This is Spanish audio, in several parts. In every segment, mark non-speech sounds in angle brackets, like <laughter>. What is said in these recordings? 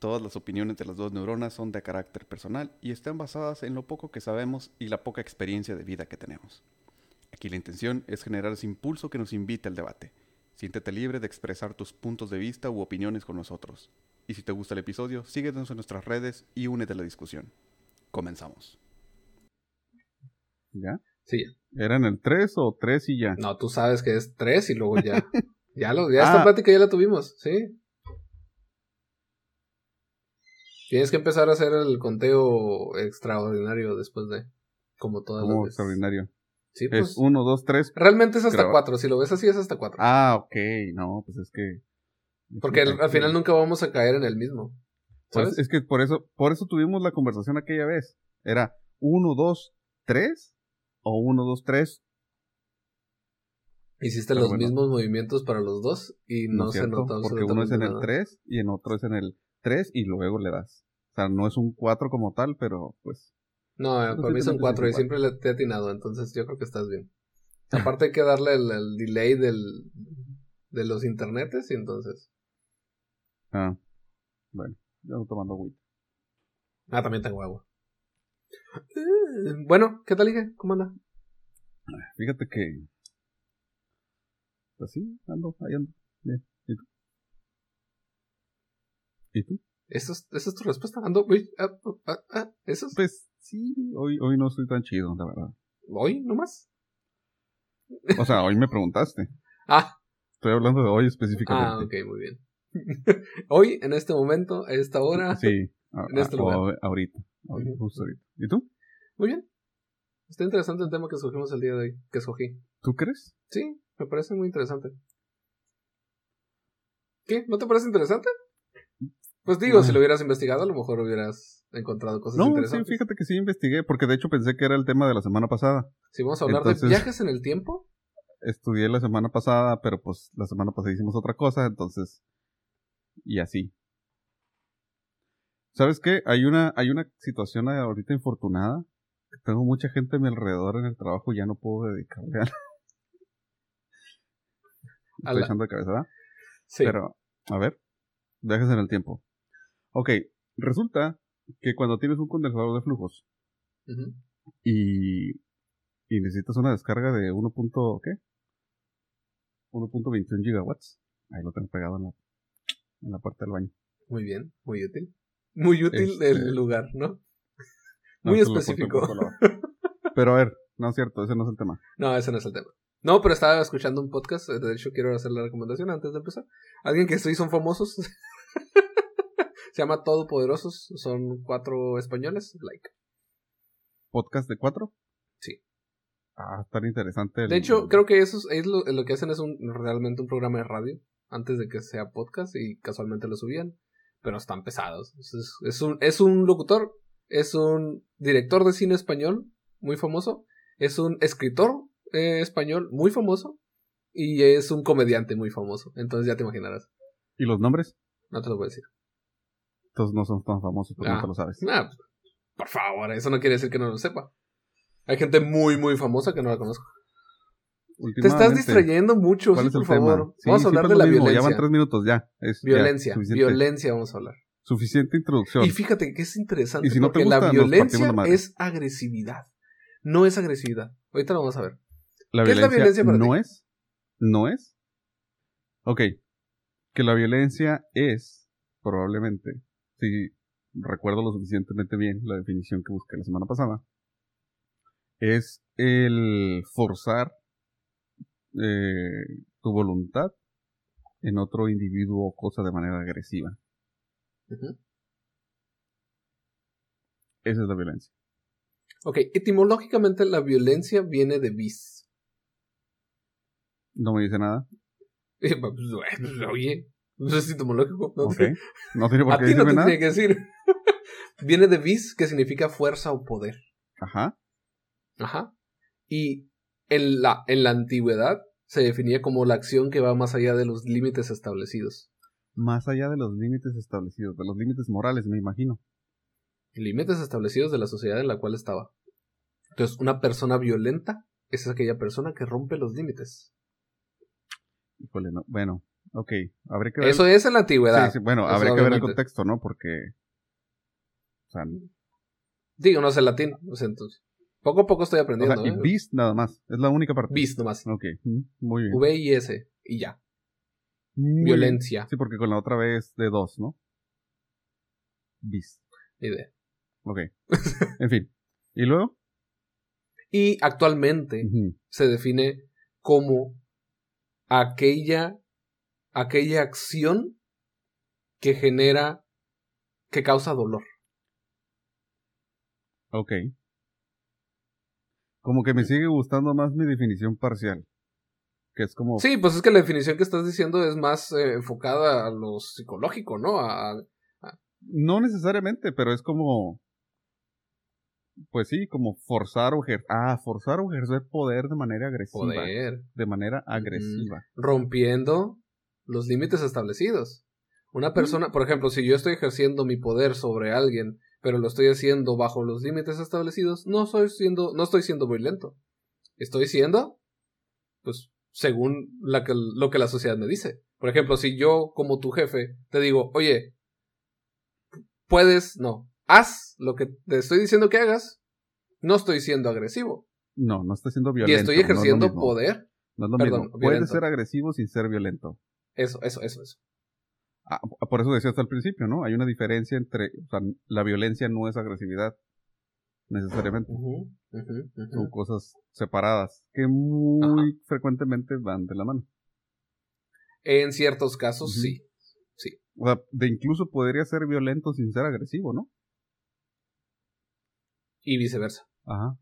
Todas las opiniones de las dos neuronas son de carácter personal y están basadas en lo poco que sabemos y la poca experiencia de vida que tenemos. Aquí la intención es generar ese impulso que nos invita al debate. Siéntete libre de expresar tus puntos de vista u opiniones con nosotros. Y si te gusta el episodio, síguenos en nuestras redes y únete a la discusión. Comenzamos. ¿Ya? Sí. ¿Eran el 3 o 3 y ya? No, tú sabes que es 3 y luego ya. <laughs> ya lo, ya esta Ah. plática ya la tuvimos, sí. Tienes que empezar a hacer el conteo extraordinario después de. Como todas las veces. extraordinario. Sí, pues. Es 1, 2, 3. Realmente es hasta 4. Si lo ves así, es hasta 4. Ah, ok. No, pues es que. Porque al, al final nunca vamos a caer en el mismo. Pues ¿Sabes? es que por eso, por eso tuvimos la conversación aquella vez. Era 1, 2, 3 o 1, 2, 3. Hiciste pero los bueno. mismos movimientos para los dos y no, No, es se cierto, notó porque uno es en el absolutamente 3 y en otro es en el 3 y luego le das. O sea, no es un 4 como tal, pero pues. No, para mí son metes cuatro y igual. siempre le te he atinado, entonces yo creo que estás bien. Aparte hay que darle el, el delay del, de los internetes y entonces... Ah, bueno, yo ando tomando agüita. Ah, también tengo agua. Eh, Bueno, ¿qué tal, hija? ¿Cómo anda? Fíjate que. Pues sí, ando, ahí ando. Bien. ¿Y tú? ¿Esa es, esa es tu respuesta? Ando, ah, ah, ah, ¿eso es? Pues sí, hoy, hoy no estoy tan chido, la verdad. ¿Hoy nomás? O sea, hoy me preguntaste. <laughs> Ah, Estoy hablando de hoy específicamente. ah, ok, muy bien. <laughs> Hoy, en este momento, a esta hora... Sí, a- En este a- lugar. ahorita, ahorita, justo ahorita. ¿Y tú? Muy bien. Está interesante el tema que escogimos el día de hoy, que escogí. ¿Tú crees? Sí, me parece muy interesante. ¿Qué? ¿No te parece interesante? Pues digo, No. si lo hubieras investigado, a lo mejor hubieras encontrado cosas No, sí, interesantes. fíjate que sí investigué, porque de hecho pensé que era el tema de la semana pasada. Si vamos a hablar de viajes en el tiempo, Estudié la semana pasada, pero pues la semana pasada hicimos otra cosa, entonces. Y así. ¿Sabes qué? Hay una, hay una situación ahorita infortunada. Tengo mucha gente a mi alrededor en el trabajo y ya no puedo dedicarle a. A Estoy la- echando de cabeza, ¿verdad? sí. Pero, a ver, viajes en el tiempo. Ok, resulta que cuando tienes un condensador de flujos y, y necesitas una descarga de 1. punto- ¿qué? 1.21 gigawatts. Ahí lo tengo pegado en la, en la parte del baño. Muy bien, muy útil. Muy útil Este- el lugar, ¿no? No, Muy específico. Pero a ver, no es cierto, ese no es el tema. No, ese no es el tema. No, pero estaba escuchando un podcast, eh, de hecho quiero hacer la recomendación antes de empezar. Alguien que sí son famosos. <laughs> Se llama Todopoderosos, son cuatro españoles, like. ¿Podcast de cuatro? Sí. Ah, tan interesante. el- De hecho, creo que eso es, es lo, lo que hacen es un, realmente un programa de radio antes de que sea podcast y casualmente lo subían, pero están pesados. Es, es un, es un locutor, es un director de cine español muy famoso, es un escritor eh, español muy famoso y es un comediante muy famoso. Entonces ya te imaginarás. ¿Y los nombres? No te lo voy a decir. Entonces no son tan famosos, porque Ah. no lo sabes. Ah, pues, por favor, eso no quiere decir que no lo sepa. Hay gente muy, muy famosa que no la conozco. Te estás distrayendo mucho, ¿Cuál sí, es por favor. Sí, vamos a hablar de la mismo, violencia. Ya van tres minutos, ya. Es, Violencia, violencia vamos a hablar. Suficiente introducción. Y fíjate que es interesante Y si no te porque gusta, la violencia la es agresividad. No es agresividad. Ahorita lo vamos a ver. La ¿Qué es la violencia violencia para no ti? es. No es. Ok. Que la violencia es, probablemente, si recuerdo lo suficientemente bien la definición que busqué la semana pasada, es el forzar eh, tu voluntad en otro individuo o cosa de manera agresiva. Esa es la violencia. Ok, etimológicamente la violencia viene de vis. No me dice nada. Eh, <laughs> pues, pues, Oye, no es etimológico. No No tiene por a qué ti no te nada. tiene que decir. <laughs> viene de vis, que significa fuerza o poder. Ajá. Ajá. Y en la, en la antigüedad se definía como la acción que va más allá de los límites establecidos. Más allá de los límites establecidos, de los límites morales, me imagino. Límites establecidos de la sociedad en la cual estaba. Entonces, una persona violenta es aquella persona que rompe los límites. Híjole, no. Bueno, Ok, habría que ver. Eso es en la antigüedad. Sí, sí, bueno, habría que ver el contexto, ¿no? Porque. O sea, Digo, no sé latín. O sea, entonces, poco a poco estoy o aprendiendo. sea, y ¿eh? bis nada más. Es la única parte. Bis nomás. Ok, muy bien. V y S. Y ya. Muy bien. Violencia. Sí, porque con la otra vez de dos, ¿no? Bis. Idea. Ok. en fin. ¿Y luego? Y actualmente se define como aquella, aquella acción que genera, que causa dolor. Ok. Como que me sigue gustando más mi definición parcial. Que es como. Sí, pues es que la definición que estás diciendo es más eh, enfocada a lo psicológico, ¿no? A, No necesariamente, pero es como. Pues sí, como forzar o ejercer. Ah, forzar o ejercer poder de manera agresiva. poder, De manera agresiva. rompiendo los límites establecidos. Una persona, por ejemplo, si yo estoy ejerciendo mi poder sobre alguien, pero lo estoy haciendo bajo los límites establecidos, no soy siendo, no estoy siendo violento. Estoy siendo, pues, según la que- lo que la sociedad me dice. Por ejemplo, si yo, como tu jefe, te digo, oye, puedes, no, haz lo que te estoy diciendo que hagas, no estoy siendo agresivo. No, no está siendo violento. y estoy no es lo ejerciendo poder. No es lo perdón, mismo. violento. Puede ser agresivo sin ser violento. Eso, eso, eso, eso. Ah, por eso decía hasta el principio, ¿no? Hay una diferencia entre. O sea, la violencia no es agresividad. Necesariamente. Son cosas separadas que muy frecuentemente van de la mano. En ciertos casos, Ujú. sí. O sea, de incluso podría ser violento sin ser agresivo, ¿no? Y viceversa. Ajá.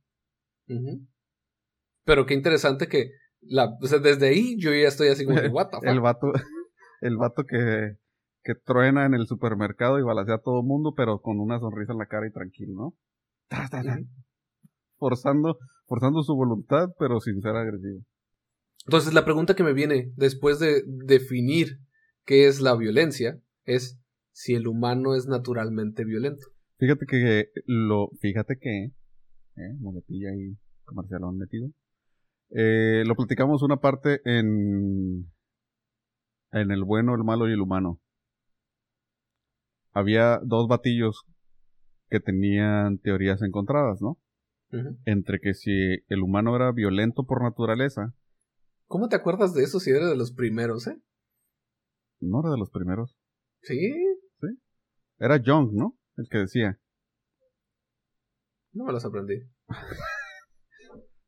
Pero qué interesante que la, o sea, desde ahí yo ya estoy así como, que, what the <laughs> fuck? El vato, el vato que, que truena en el supermercado y balacea a todo mundo, pero con una sonrisa en la cara y tranquilo, ¿no? Forzando, forzando su voluntad, pero sin ser agresivo. Entonces la pregunta que me viene después de definir qué es la violencia es si el humano es naturalmente violento. Fíjate que lo, fíjate que, eh, muletilla ahí comercialón metido. Eh, lo platicamos una parte en, en el bueno, el malo y el humano. Había dos batillos que tenían teorías encontradas, ¿no? Entre que si el humano era violento por naturaleza, ¿Cómo te acuerdas de eso si eres de los primeros, eh? no era de los primeros, Sí, era Jung, ¿no? El que decía. no me los aprendí. <laughs>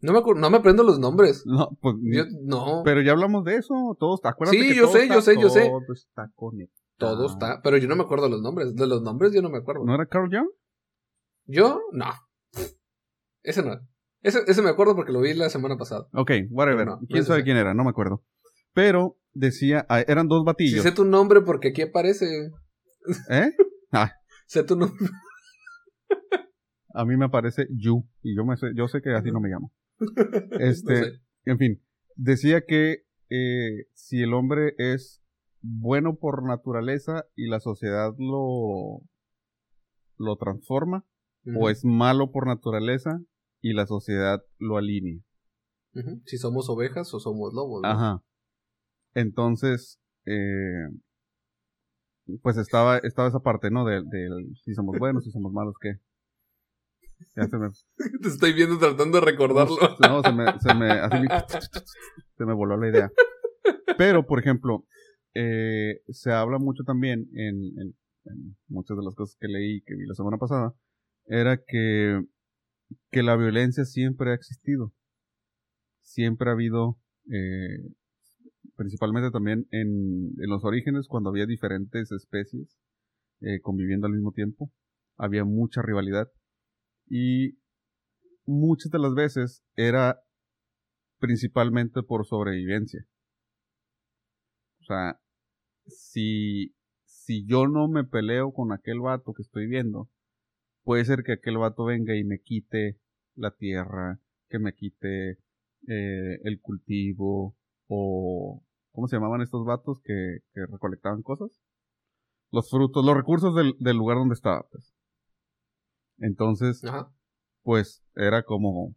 No me, no me aprendo los nombres. No, pues, Yo, no, pero ya hablamos de eso, todos, acuérdate Sí, que yo todo sé, está- yo sé, yo sé. Todo está conectado. todo está, pero yo no me acuerdo los nombres. De los nombres yo no me acuerdo. ¿No era Carl Jung? Yo, no. Ese no. Ese, ese me acuerdo porque lo vi la semana pasada. Ok, whatever. No, ¿Quién sabe quién era? No me acuerdo. Pero decía, ah, eran dos batillos. sé tu nombre porque aquí aparece. ¿Eh? Ah, <laughs> Sé tu nombre. a mí me aparece Yu. Y yo, me sé, yo sé que así no me llamo. <laughs> Este, No sé. en fin, decía que eh, si el hombre es bueno por naturaleza y la sociedad lo, lo transforma, o es malo por naturaleza y la sociedad lo alinea. Si somos ovejas o somos lobos. ¿no? Ajá. Entonces, eh, pues estaba, estaba esa parte, ¿no? Del del si somos buenos, si somos malos, ¿qué? Ya se me, Te estoy viendo tratando de recordarlo. no, se me, se me, así <laughs> se me voló la idea. Pero, por ejemplo, eh, se habla mucho también en, en- en muchas de las cosas que leí, que vi la semana pasada, era que, que la violencia siempre ha existido. Siempre ha habido, eh, principalmente también en, en los orígenes, cuando había diferentes especies eh, conviviendo al mismo tiempo, había mucha rivalidad. Y muchas de las veces era principalmente por sobrevivencia. O sea, si, si yo no me peleo con aquel vato que estoy viendo, puede ser que aquel vato venga y me quite la tierra, que me quite eh, el cultivo, o ¿cómo se llamaban estos vatos que, que recolectaban cosas? Los frutos, los recursos del, del lugar donde estaba, pues. Entonces, Ajá. pues era como,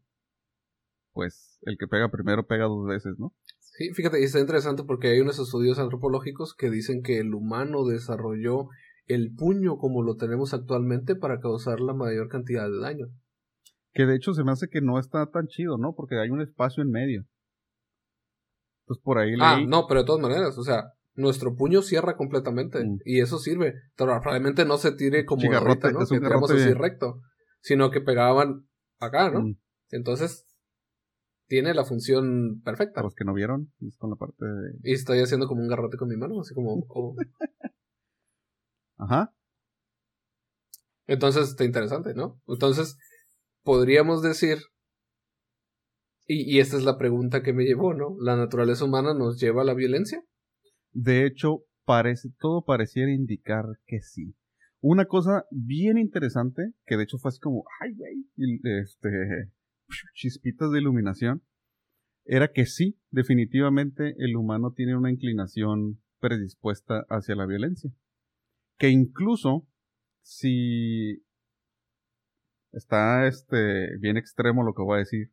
pues el que pega primero pega dos veces, ¿no? Sí, fíjate, y está interesante porque hay unos estudios antropológicos que dicen que el humano desarrolló el puño como lo tenemos actualmente para causar la mayor cantidad de daño. Que de hecho se me hace que no está tan chido, ¿no? Porque hay un espacio en medio. Pues por ahí Ah, no, pero de todas maneras, o sea, nuestro puño cierra completamente Mm. y eso sirve. Pero probablemente no se tire como ahorita, garrote, ¿no? Que tiramos así recto, sino que pegaban acá, ¿no? Mm, Entonces, tiene la función perfecta. Para los que no vieron, es con la parte de... Y estoy haciendo como un garrote con mi mano, así como... <laughs> oh. Ajá. Entonces está interesante, ¿no? Entonces, podríamos decir, y, y esta es la pregunta que me llevó, ¿no? ¿La naturaleza humana nos lleva a la violencia? De hecho, parece, todo pareciera indicar que sí. Una cosa bien interesante, que de hecho fue así como, ay, güey, este, <laughs> chispitas de iluminación, era que sí, definitivamente el humano tiene una inclinación predispuesta hacia la violencia. Que incluso, si está este, bien extremo lo que voy a decir,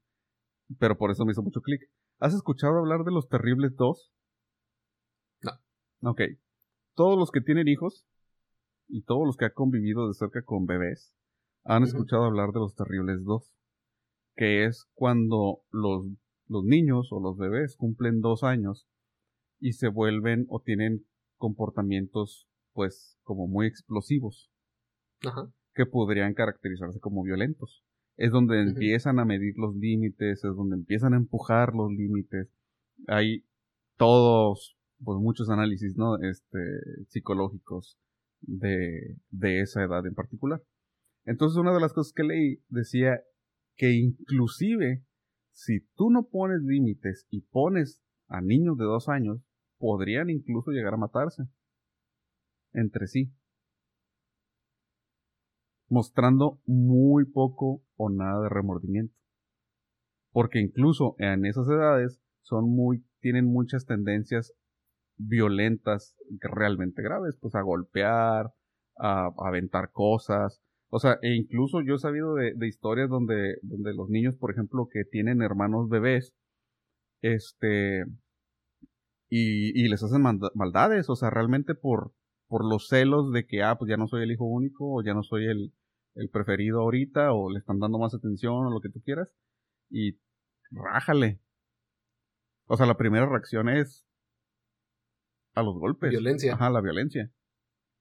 pero por eso me hizo mucho clic. ¿Has escuchado hablar de los terribles dos? Ok. Todos los que tienen hijos y todos los que han convivido de cerca con bebés han escuchado hablar de los terribles dos. Que es cuando los, los niños o los bebés cumplen dos años y se vuelven o tienen comportamientos pues como muy explosivos Ajá. que podrían caracterizarse como violentos. Es donde empiezan a medir los límites, es donde empiezan a empujar los límites. Hay todos, pues muchos análisis, ¿no? Este, psicológicos de, de esa edad en particular. Entonces una de las cosas que leí decía que inclusive si tú no pones límites y pones a niños de dos años, podrían incluso llegar a matarse entre sí mostrando muy poco o nada de remordimiento. Porque incluso en esas edades son muy, tienen muchas tendencias violentas realmente graves, pues a golpear, a, aventar cosas. O sea, e incluso yo he sabido de, historias donde, donde los niños, por ejemplo, que tienen hermanos bebés, este, y, y les hacen maldades, o sea, realmente por, por los celos de que, ah, pues ya no soy el hijo único, o ya no soy el, el preferido ahorita, o le están dando más atención, o lo que tú quieras, y rájale. O sea, la primera reacción es a los golpes. Violencia. Ajá, la violencia.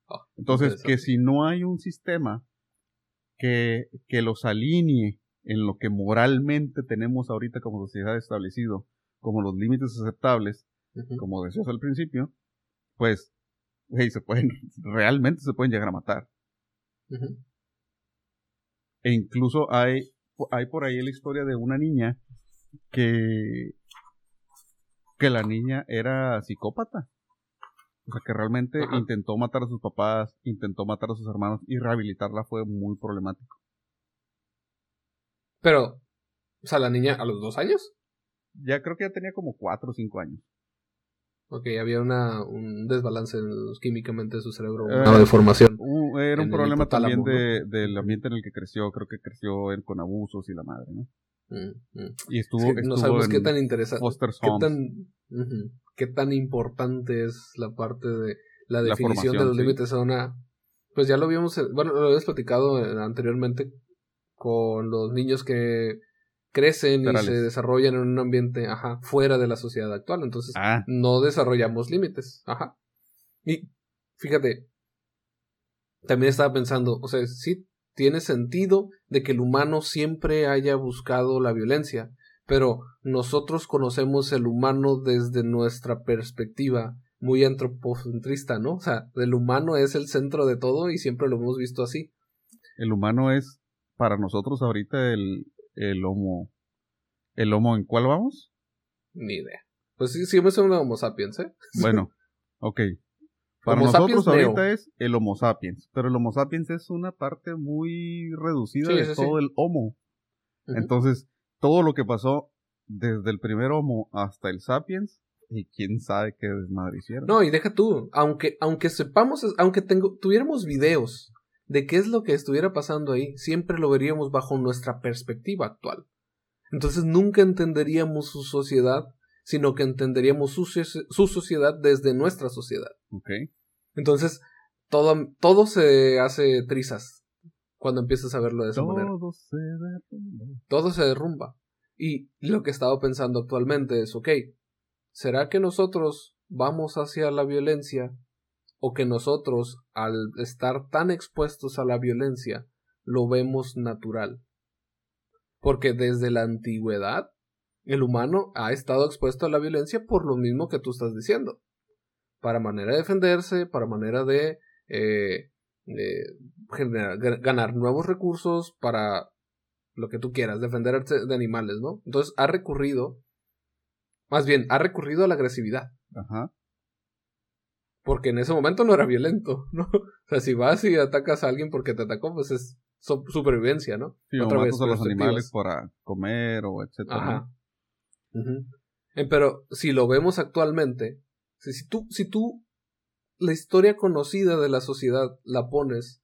Ah, Entonces, que si no hay un sistema que, que los alinee en lo que moralmente tenemos ahorita como sociedad establecido, como los límites aceptables, como decías al principio, pues, hey, se pueden, <laughs> realmente se pueden llegar a matar. E incluso hay, hay por ahí la historia de una niña que, que la niña era psicópata. O sea, que realmente Ajá. intentó matar a sus papás, intentó matar a sus hermanos y rehabilitarla fue muy problemático. Pero, o sea, la niña a los dos años, Ya creo que ya tenía como cuatro o cinco años. ok, había una, un desbalance químicamente de su cerebro, Eh, una deformación. Uh, era un problema también de, del ambiente en el que creció. Creo que creció en- con abusos y la madre, ¿no? Mm, mm. Y estuvo, Es que no sabemos en qué tan interesante, qué tan, qué tan importante es la parte de la La definición de los sí. límites a una, pues ya lo habíamos, eh, bueno, lo habíamos platicado eh, anteriormente con los niños que crecen y se desarrollan en un ambiente, ajá, fuera de la sociedad actual, entonces Ah, no desarrollamos límites. Ajá. Y fíjate, también estaba pensando, o sea, sí tiene sentido de que el humano siempre haya buscado la violencia, pero nosotros conocemos el humano desde nuestra perspectiva muy antropocentrista, ¿no? O sea, el humano es el centro de todo y siempre lo hemos visto así. el humano es para nosotros ahorita el, el homo. ¿El homo en cuál vamos? Ni idea. Pues sí, siempre son Homo sapiens, ¿eh? Bueno, <laughs> ok. Para Homo nosotros ahorita neo. es el Homo sapiens, pero el Homo sapiens es una parte muy reducida Sí, de sí. todo el Homo. Entonces, todo lo que pasó desde el primer Homo hasta el Sapiens, y quién sabe qué desmadre hicieron. No, y deja tú, aunque, aunque sepamos, aunque tengo, tuviéramos videos de qué es lo que estuviera pasando ahí, siempre lo veríamos bajo nuestra perspectiva actual. Entonces nunca entenderíamos su sociedad sino que entenderíamos su, soci- su sociedad desde nuestra sociedad. Ok. Entonces, todo, todo se hace trizas cuando empiezas a verlo de esa manera. Todo se derrumba. Todo se derrumba. Y lo que he estado pensando actualmente es, ok, ¿será que nosotros vamos hacia la violencia o que nosotros, al estar tan expuestos a la violencia, lo vemos natural? Porque desde la antigüedad, el humano ha estado expuesto a la violencia por lo mismo que tú estás diciendo. Para manera de defenderse, para manera de, eh, generar- ga- ganar nuevos recursos, para lo que tú quieras, defenderse de animales, ¿no? Entonces ha recurrido, más bien, ha recurrido a la agresividad. Ajá. Porque en ese momento no era violento, <laughs> ¿no? O sea, si vas y atacas a alguien porque te atacó, pues es so- supervivencia, ¿no? Sí, o Otra vez, matas a los animales para comer o etcétera. ¿no? Eh, Pero si lo vemos actualmente, si, si tú, si tú la historia conocida de la sociedad la pones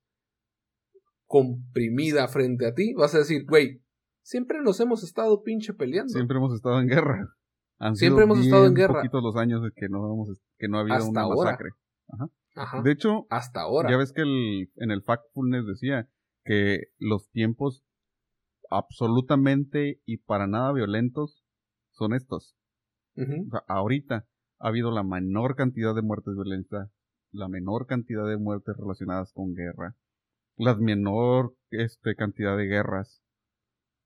comprimida frente a ti, vas a decir, güey, siempre nos hemos estado pinche peleando. Siempre hemos estado en guerra. Han Siempre sido hemos estado en guerra. poquitos los años de que no, hemos, que no ha habido Hasta una ahora. masacre. Ajá. De hecho, Hasta ahora. ya ves que el, en el Factfulness decía que los tiempos absolutamente y para nada violentos son estos. O sea, ahorita ha habido la menor cantidad de muertes violentas, la menor cantidad de muertes relacionadas con guerra, la menor este, cantidad de guerras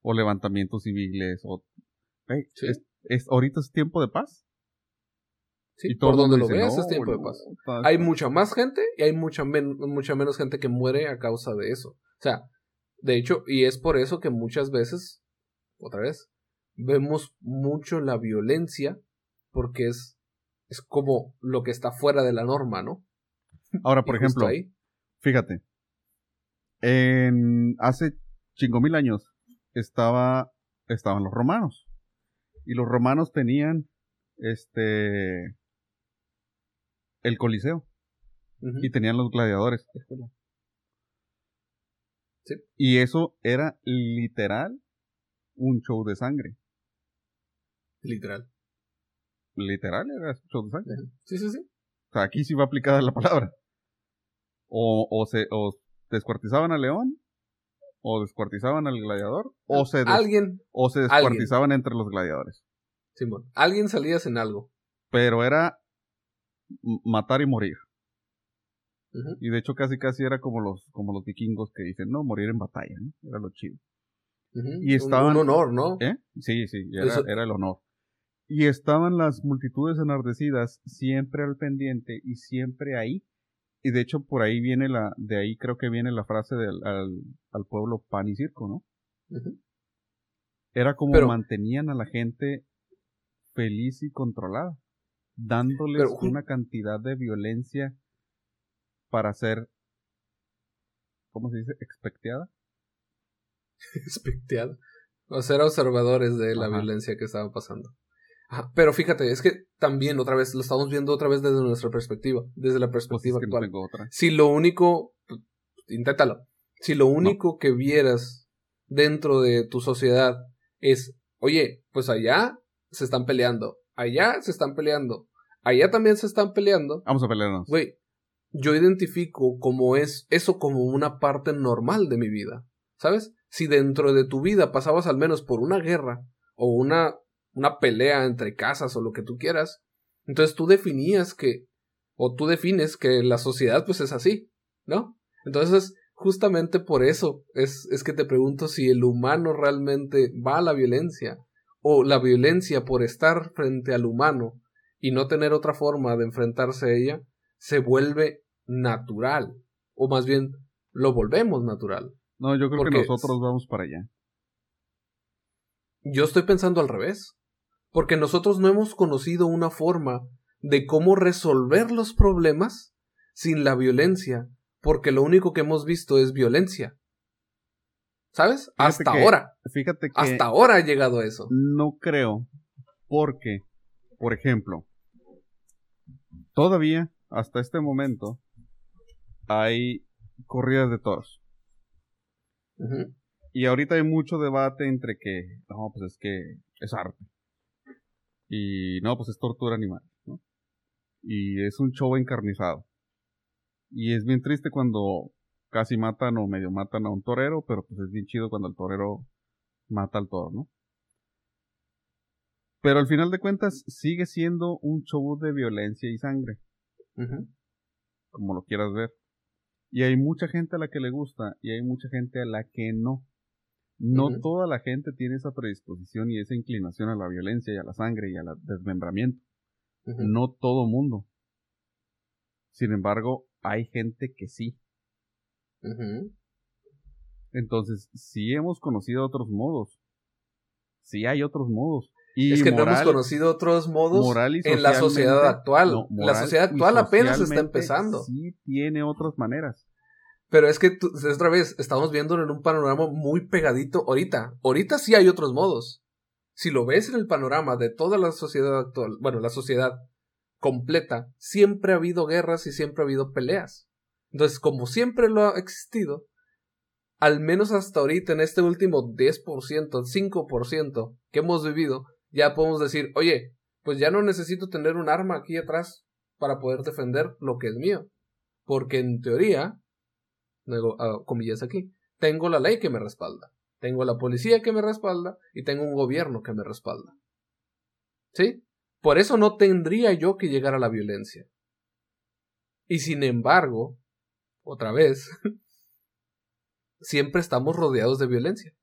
o levantamientos civiles o Sí. es, es- ahorita es tiempo de paz Sí, y por donde lo veas "No, es tiempo de paz. Hay mucha más gente y hay mucha, men- mucha menos gente que muere a causa de eso. O sea, de hecho, y es por eso que muchas veces, otra vez, vemos mucho la violencia porque es, es como lo que está fuera de la norma, ¿no? Ahora, <laughs> por ejemplo, ahí, Fíjate. En hace cinco mil años estaba, estaban los romanos. Y los romanos tenían este el Coliseo. Y tenían los gladiadores. Sí. Y eso era literal un show de sangre. Literal. Literal era show de sangre. Sí, sí, sí. O sea, aquí sí va aplicada la palabra. O, o se o descuartizaban al león, o descuartizaban al gladiador, o se, des- Alguien, o se descuartizaban entre los gladiadores. Simón, alguien salías en algo. Pero era matar y morir. Y de hecho casi casi era como los, como los vikingos que dicen, no, morir en batalla, ¿no? Era lo chido. Y Un- estaban- Un, honor, ¿no? ¿Eh? Sí, sí, era, Eso- era el honor. Y estaban las multitudes enardecidas siempre al pendiente y siempre ahí. Y de hecho por ahí viene la, de ahí creo que viene la frase del al, al pueblo pan y circo, ¿no? Era como Pero- mantenían a la gente feliz y controlada, dándoles Pero una cantidad de violencia para ser, ¿cómo se dice? Expecteada. <laughs> Especteado. O ser observadores de la Ajá. violencia que estaba pasando. Ajá, Pero fíjate, es que también otra vez lo estamos viendo otra vez desde nuestra perspectiva, desde la Pues es perspectiva que no actual. tengo otra. Si lo único, inténtalo. Si lo único que vieras dentro de tu sociedad es, oye, pues allá se están peleando, allá se están peleando, allá también se están peleando, Vamos a pelearnos. Güey, yo identifico como es eso como una parte normal de mi vida. ¿Sabes? Si dentro de tu vida pasabas al menos por una guerra o una, una pelea entre casas o lo que tú quieras, entonces tú definías que, o tú defines que la sociedad pues es así, ¿no? Entonces, justamente por eso es, es que te pregunto si el humano realmente va a la violencia o la violencia por estar frente al humano y no tener otra forma de enfrentarse a ella se vuelve natural. O más bien, lo volvemos natural. No, yo creo Porque- que nosotros vamos para allá. Yo estoy pensando al revés. Porque nosotros no hemos conocido una forma de cómo resolver los problemas sin la violencia. Porque lo único que hemos visto es violencia. ¿Sabes? Hasta que- ahora. Fíjate que Hasta ahora ha llegado eso. no creo, porque, por ejemplo, todavía, hasta este momento, hay corridas de toros. Y ahorita hay mucho debate entre que, no, pues es que es arte. Y no, pues es tortura animal, ¿no? Y es un show encarnizado. Y es bien triste cuando casi matan o medio matan a un torero, pero pues es bien chido cuando el torero mata al toro, ¿no? Pero al final de cuentas sigue siendo un show de violencia y sangre, como lo quieras ver. Y hay mucha gente a la que le gusta y hay mucha gente a la que no. No toda la gente tiene esa predisposición y esa inclinación a la violencia y a la sangre y al desmembramiento. No todo mundo. Sin embargo, hay gente que sí. Entonces, si hemos conocido otros modos. Sí hay otros modos. Y es que no hemos conocido otros modos en la sociedad actual. la sociedad actual apenas está empezando. Sí tiene otras maneras. Pero es que otra vez estamos viendo en un panorama muy pegadito ahorita. Ahorita sí hay otros modos. Si lo ves en el panorama de toda la sociedad actual, bueno, la sociedad completa, siempre ha habido guerras y siempre ha habido peleas. Entonces, como siempre lo ha existido, al menos hasta ahorita, en este último 10%, 5% que hemos vivido, ya podemos decir, oye, pues ya no necesito tener un arma aquí atrás para poder defender lo que es mío. Porque en teoría, luego, ah, comillas aquí, tengo la ley que me respalda, tengo la policía que me respalda y tengo un gobierno que me respalda. ¿Sí? Por eso no tendría yo que llegar a la violencia. Y sin embargo, otra vez, <laughs> siempre estamos rodeados de violencia.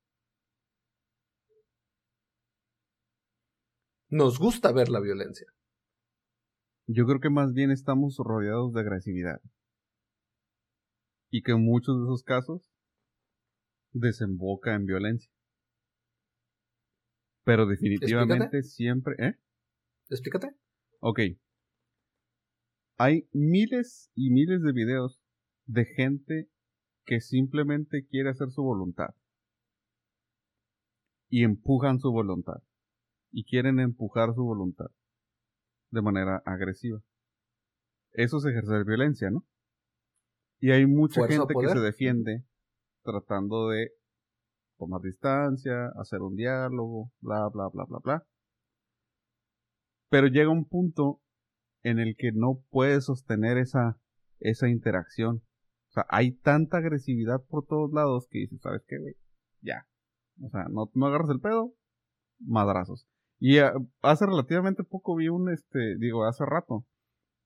Nos gusta ver la violencia. Yo creo que más bien estamos rodeados de agresividad. Y que en muchos de esos casos desemboca en violencia. Pero definitivamente siempre... ¿Eh? Explícate. Ok. Hay miles y miles de videos de gente que simplemente quiere hacer su voluntad. Y empujan su voluntad. Y quieren empujar su voluntad. De manera agresiva. Eso es ejercer violencia, ¿no? Y hay mucha gente que se defiende tratando de tomar distancia, hacer un diálogo, bla, bla, bla, bla, bla. Pero llega un punto en el que no puedes sostener esa, esa interacción. O sea, hay tanta agresividad por todos lados que dices, ¿sabes qué, güey? Ya. O sea, no, no agarras el pedo, madrazos. Y ah, hace relativamente poco vi un, este, digo, hace rato,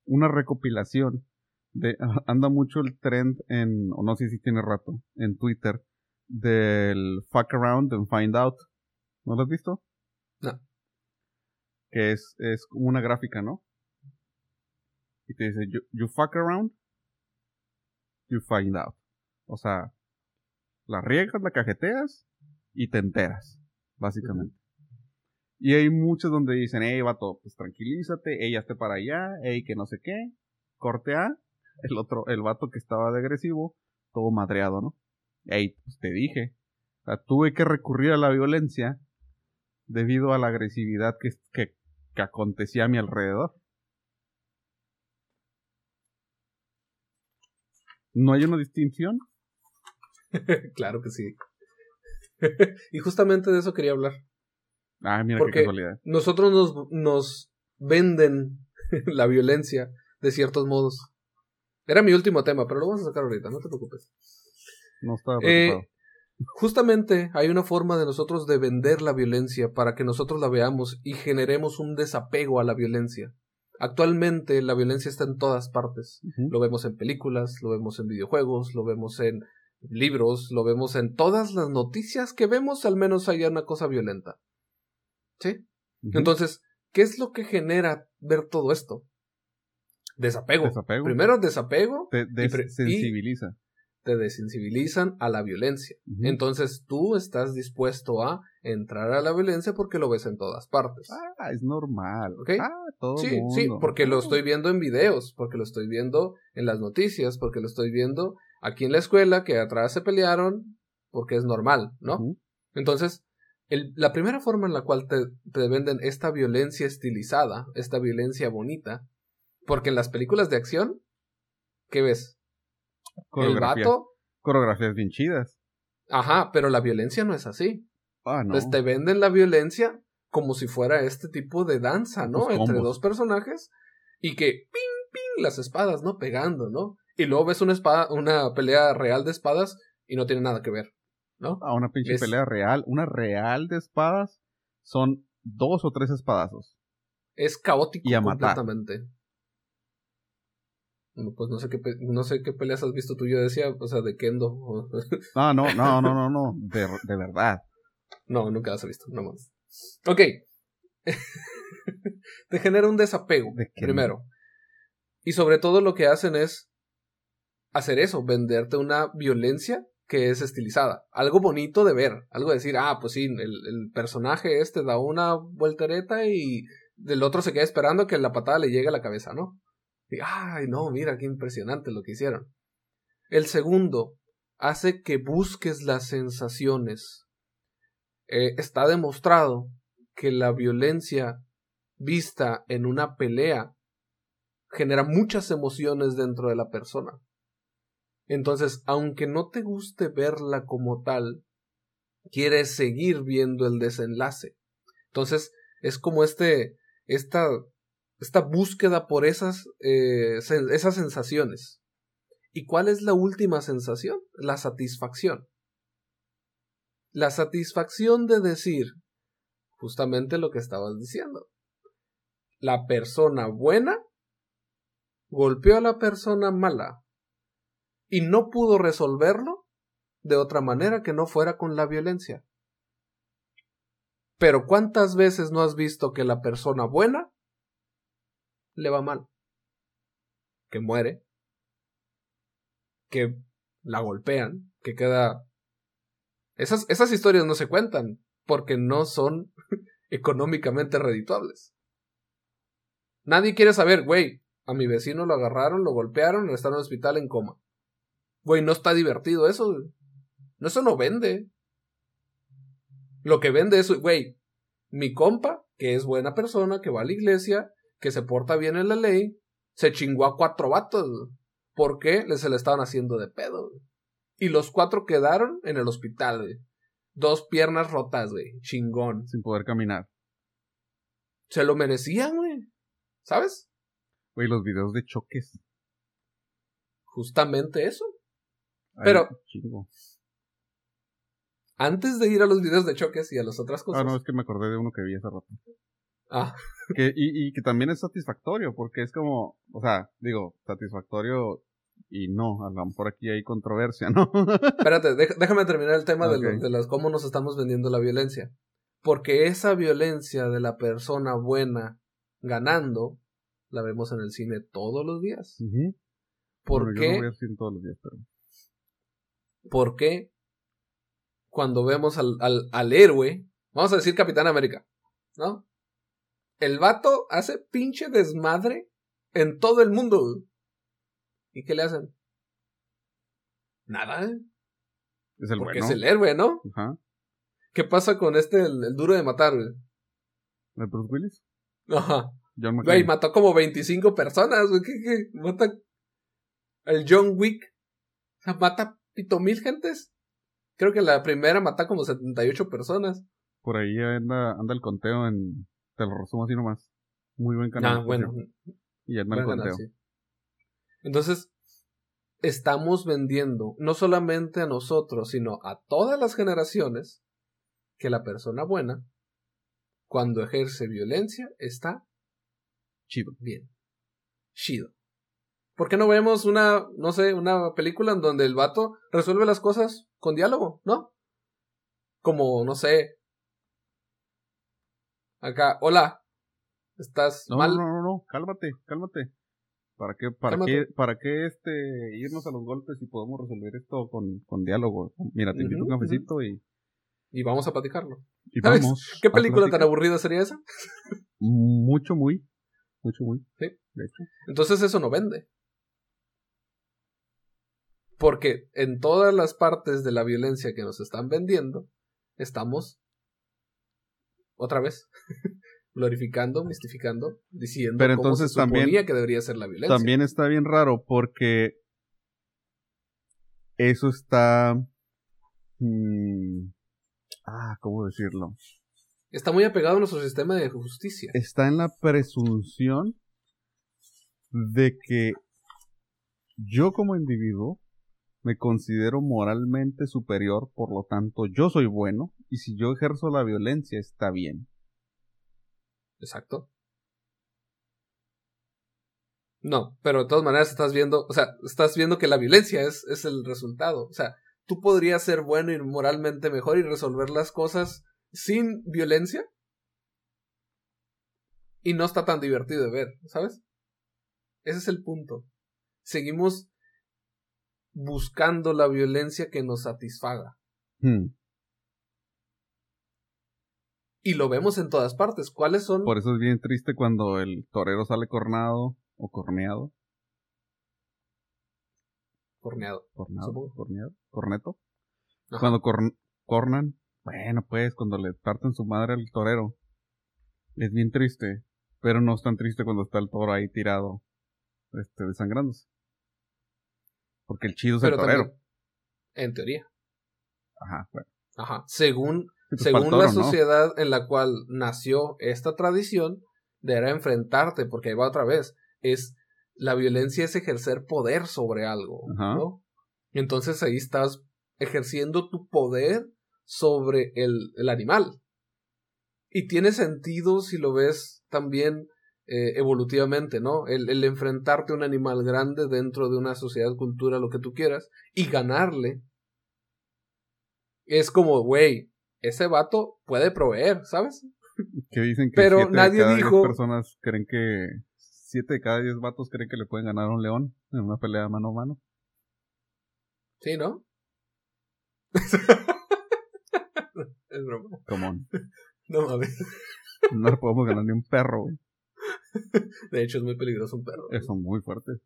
una recopilación de, <laughs> anda mucho el trend en, o no sé si tiene rato, en Twitter, del fuck around and find out. ¿No lo has visto? No que es, es como una gráfica, ¿no? Y te dice, you, fuck around, you find out. O sea, la riegas, la cajeteas y te enteras, básicamente. Y hay muchos donde dicen, hey, vato, pues tranquilízate, ella esté para allá, hey, que no sé qué, corte A, el otro, el vato que estaba de agresivo, todo madreado, ¿no? Hey, pues te dije, o sea, tuve que recurrir a la violencia debido a la agresividad que, que, que acontecía a mi alrededor. ¿No hay una distinción? <laughs> claro que sí. <laughs> y justamente de eso quería hablar. Ah, mira qué casualidad. Nosotros nos, nos venden <laughs> la violencia de ciertos modos. Era mi último tema, pero lo vamos a sacar ahorita, no te preocupes. No estaba eh, preocupado. Justamente hay una forma de nosotros de vender la violencia para que nosotros la veamos y generemos un desapego a la violencia. Actualmente la violencia está en todas partes. Lo vemos en películas, lo vemos en videojuegos, lo vemos en libros, lo vemos en todas las noticias que vemos, al menos hay una cosa violenta. ¿Sí? Entonces, ¿qué es lo que genera ver todo esto? Desapego. Primero desapego. Te sensibiliza te desensibilizan a la violencia. Entonces tú estás dispuesto a entrar a la violencia porque lo ves en todas partes. Ah, es normal. Ah, todo sí, sí, porque lo estoy viendo en videos, porque lo estoy viendo en las noticias, porque lo estoy viendo aquí en la escuela que atrás se pelearon, porque es normal, ¿no? Entonces, el, la primera forma en la cual te, te venden esta violencia estilizada, esta violencia bonita, porque en las películas de acción, ¿qué ves? El vato. Coreografías bien chidas. Ajá, pero la violencia no es así. Ah, no. Entonces te venden la violencia como si fuera este tipo de danza, ¿no? Los Entre combos. dos personajes y que ping, ping, las espadas, ¿no? Pegando, ¿no? Y luego ves una espada, una pelea real de espadas y no tiene nada que ver, ¿no? A una pinche Es- pelea real. Una real de espadas son dos o tres espadazos. Es caótico Y a matar. completamente. Pues no sé qué no sé qué peleas has visto tú, yo decía, o sea, de Kendo. <laughs> No, no, no, no, no, no. De, de verdad. No, nunca las he visto, no más. Ok. <laughs> Te genera un desapego, ¿De primero. Y sobre todo lo que hacen es hacer eso, venderte una violencia que es estilizada. Algo bonito de ver, algo de decir, ah, pues sí, el, el personaje este da una voltereta y del otro se queda esperando que la patada le llegue a la cabeza, ¿no? Ay, no, mira qué impresionante lo que hicieron. El segundo hace que busques las sensaciones. Eh, está demostrado que la violencia vista en una pelea genera muchas emociones dentro de la persona. Entonces, aunque no te guste verla como tal, quieres seguir viendo el desenlace. Entonces, es como este, esta, esta búsqueda por esas, eh, esas sensaciones. ¿Y cuál es la última sensación? La satisfacción. La satisfacción de decir justamente lo que estabas diciendo. La persona buena golpeó a la persona mala y no pudo resolverlo de otra manera que no fuera con la violencia. Pero ¿cuántas veces no has visto que la persona buena le va mal? Que muere, que la golpean, que queda... Esas, esas historias no se cuentan porque no son <laughs> económicamente redituables. Nadie quiere saber, güey, a mi vecino lo agarraron, lo golpearon, está en el hospital en coma. Güey, no está divertido eso. No, eso no vende. Lo que vende es, güey, mi compa, que es buena persona, que va a la iglesia, que se porta bien en la ley, se chingó a cuatro vatos. güey. ¿Por qué? Le- Se le estaban haciendo de pedo. güey. Y los cuatro quedaron en el hospital, güey. Dos piernas rotas, güey. Chingón. Sin poder caminar. Se lo merecían, güey. ¿Sabes? Güey, los videos de choques. Justamente eso. Ay, Pero- chingo. Antes de ir a los videos de choques y a las otras Ah, cosas. no, es que me acordé de uno que vi hace rato. Ah, Que, y, y que también es satisfactorio, porque es como, o sea, digo, satisfactorio y no, a lo mejor aquí hay controversia, ¿no? <laughs> espérate, déjame terminar el tema de, lo- Ok. de las cómo nos estamos vendiendo la violencia. Porque esa violencia de la persona buena ganando la vemos en el cine todos los días. Ujú. ¿Por Bueno, Yo qué? no voy al cine todos los días, pero... ¿Por qué cuando vemos al, al, al héroe, vamos a decir Capitán América, ¿no? El vato hace pinche desmadre en todo el mundo. güey. ¿Y qué le hacen? Nada, ¿eh? Es el Porque bueno. es el héroe, ¿no? Ajá. ¿Qué pasa con este, el, el duro de matar? güey? ¿El Bruce Willis? Ajá. John Güey, mató como 25 personas, güey. ¿Qué, qué? Mata. El John Wick. O sea, mata pito mil gentes. Creo que la primera mata como 78 personas. Por ahí anda, anda el conteo en... Te lo resumo así nomás. Muy buen canal. Ah, bueno. Y el buen conteo. canal, sí. Entonces, estamos vendiendo no solamente a nosotros, sino a todas las generaciones que la persona buena, cuando ejerce violencia, está Chido. bien. Chido. ¿Por qué no vemos una, no sé, una película en donde el vato resuelve las cosas con diálogo, ¿no? Como, no sé. Acá, hola. ¿Estás No, mal? no, no, no, cálmate, cálmate. ¿Para qué, para Cálmate. qué, para qué este, irnos a los golpes si podemos resolver esto con, con diálogo? Mira, te invito un cafecito y, Y vamos a platicarlo. y ¿Sabes vamos. ¿Qué película tan aburrida sería esa? Mucho, muy. Mucho, muy. Sí. De hecho. Entonces eso no vende. Porque en todas las partes de la violencia que nos están vendiendo, estamos otra vez <laughs> glorificando, mistificando, diciendo Pero cómo entonces se suponía también- que debería ser la violencia. También está bien raro porque eso está... mm, ah, ¿cómo decirlo? Está muy apegado a nuestro sistema de justicia. Está en la presunción de que yo como individuo me considero moralmente superior, por lo tanto yo soy bueno, y si yo ejerzo la violencia está bien. Exacto. No, pero de todas maneras estás viendo, o sea, estás viendo que la violencia es, es el resultado. O sea, tú podrías ser bueno y moralmente mejor y resolver las cosas sin violencia. Y no está tan divertido de ver, ¿sabes? Ese es el punto. Seguimos buscando la violencia que nos satisfaga. Hmm. Y lo vemos en todas partes. ¿Cuáles son? Por eso es bien triste cuando el torero sale cornado o corneado. Corneado. Cornado, corneado, corneto. Ajá. Cuando corn- cornan, bueno, pues cuando le parten su madre al torero. Es bien triste, pero no es tan triste cuando está el toro ahí tirado, este, desangrándose. Porque el chido es Pero el torero. también, en teoría. Ajá, bueno. Ajá. Según, pues, según toro, la ¿no? sociedad en la cual nació esta tradición, deberá enfrentarte, porque ahí va otra vez. Es la violencia es ejercer poder sobre algo, Ajá. ¿no? Entonces ahí estás ejerciendo tu poder sobre el, el animal. Y tiene sentido si lo ves también eh, evolutivamente, ¿no? El, el enfrentarte a un animal grande dentro de una sociedad, cultura, lo que tú quieras, y ganarle. Es como, güey, ese vato puede proveer, ¿sabes? Que dicen que Pero siete de nadie cada diez dijo- personas creen que... Siete de cada diez vatos creen que le pueden ganar a un león en una pelea mano a mano. Sí, ¿no? <laughs> es broma. Como No mames. no le podemos ganar ni un perro, güey. <laughs> De hecho, es muy peligroso un perro. Son muy fuertes.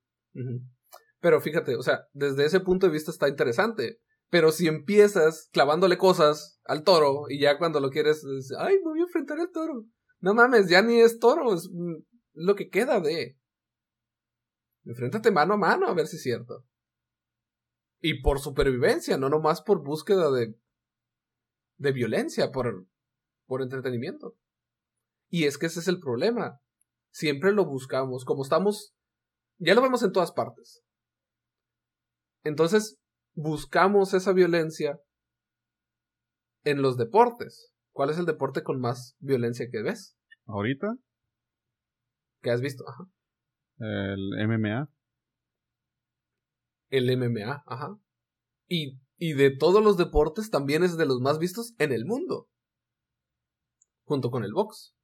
Pero fíjate, o sea, desde ese punto de vista está interesante. Pero si empiezas clavándole cosas al toro y ya cuando lo quieres, es, ay, me voy a enfrentar al toro. No mames, ya ni es toro, es mm, lo que queda de. Enfréntate mano a mano a ver si es cierto. Y por supervivencia, no nomás por búsqueda de. de violencia, por. por entretenimiento. Y es que ese es el problema. Siempre lo buscamos. Como estamos. Ya lo vemos en todas partes. Entonces, buscamos esa violencia en los deportes. ¿Cuál es el deporte con más violencia que ves? Ahorita, ¿Que has visto? Ajá. el MMA. El MMA, ajá. Y, y de todos los deportes también es de los más vistos en el mundo. Junto con el box.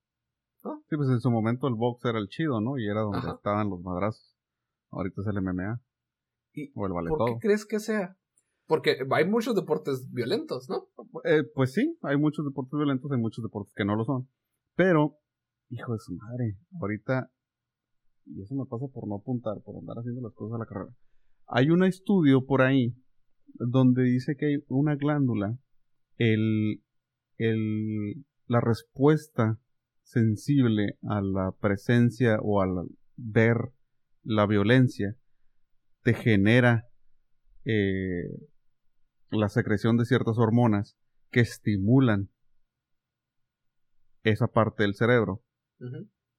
Sí, pues en su momento el box era el chido, ¿no? Y era donde Ajá. estaban los madrazos. Ahorita es el MMA. Y o el ¿Por qué crees que sea? Porque hay muchos deportes violentos, ¿no? Eh, pues sí, hay muchos deportes violentos, hay muchos deportes que no lo son. Pero, hijo de su madre, ahorita, y eso me pasa por no apuntar, por andar haciendo las cosas a la carrera. Hay un estudio por ahí donde dice que hay una glándula, el, el, la respuesta sensible a la presencia o al ver la violencia te genera eh, la secreción de ciertas hormonas que estimulan esa parte del cerebro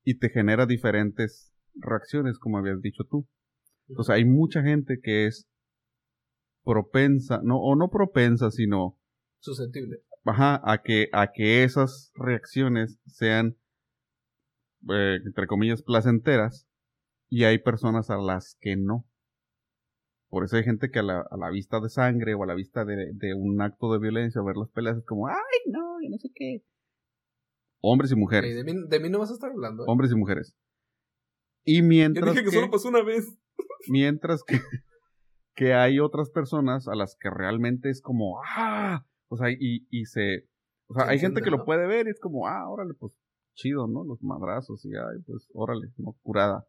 y te genera diferentes reacciones, como habías dicho tú. Entonces hay mucha gente que es propensa, no, o no propensa, sino Susceptible. ajá, a que, a que esas reacciones sean, eh, entre comillas, placenteras, y hay personas a las que no. Por eso hay gente que a la, a la vista de sangre o a la vista de, de un acto de violencia ver las peleas es como, ay, no, yo no sé qué. Hombres y mujeres. de, mí, de mí no vas a estar hablando. ¿eh? Hombres y mujeres. Y Yo mientras dije que, que- solo pasó una vez. <laughs> Mientras que, que hay otras personas a las que realmente es como, ah, o sea, y, y se, o sea, Se hay gente que lo puede ver y es como, ah, órale, pues chido, ¿no? Los madrazos y, ay, pues, órale, no, curada.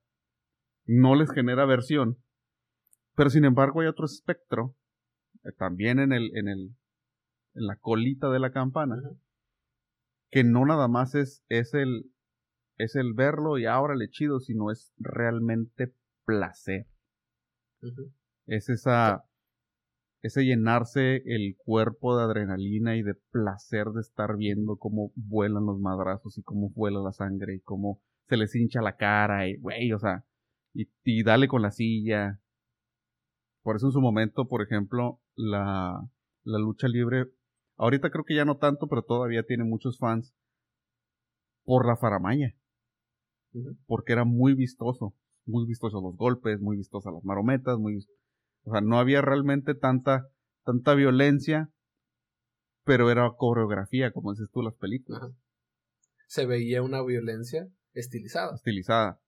No les genera aversión. Pero sin embargo hay otro espectro, eh, también en el, en el, en la colita de la campana, que no nada más es, es el, es el verlo y ahora le chido, sino es realmente placer es esa ese llenarse el cuerpo de adrenalina y de placer de estar viendo cómo vuelan los madrazos y cómo vuela la sangre y cómo se les hincha la cara y, güey, o sea, y, y dale con la silla. Por eso en su momento, por ejemplo, la, la lucha libre, ahorita creo que ya no tanto, pero todavía tiene muchos fans por la faramaya. Porque era muy vistoso, muy vistoso los golpes, muy vistosa las marometas, muy o sea, no había realmente tanta, tanta violencia, pero era coreografía, como dices tú, las películas. Se veía una violencia estilizada. Estilizada.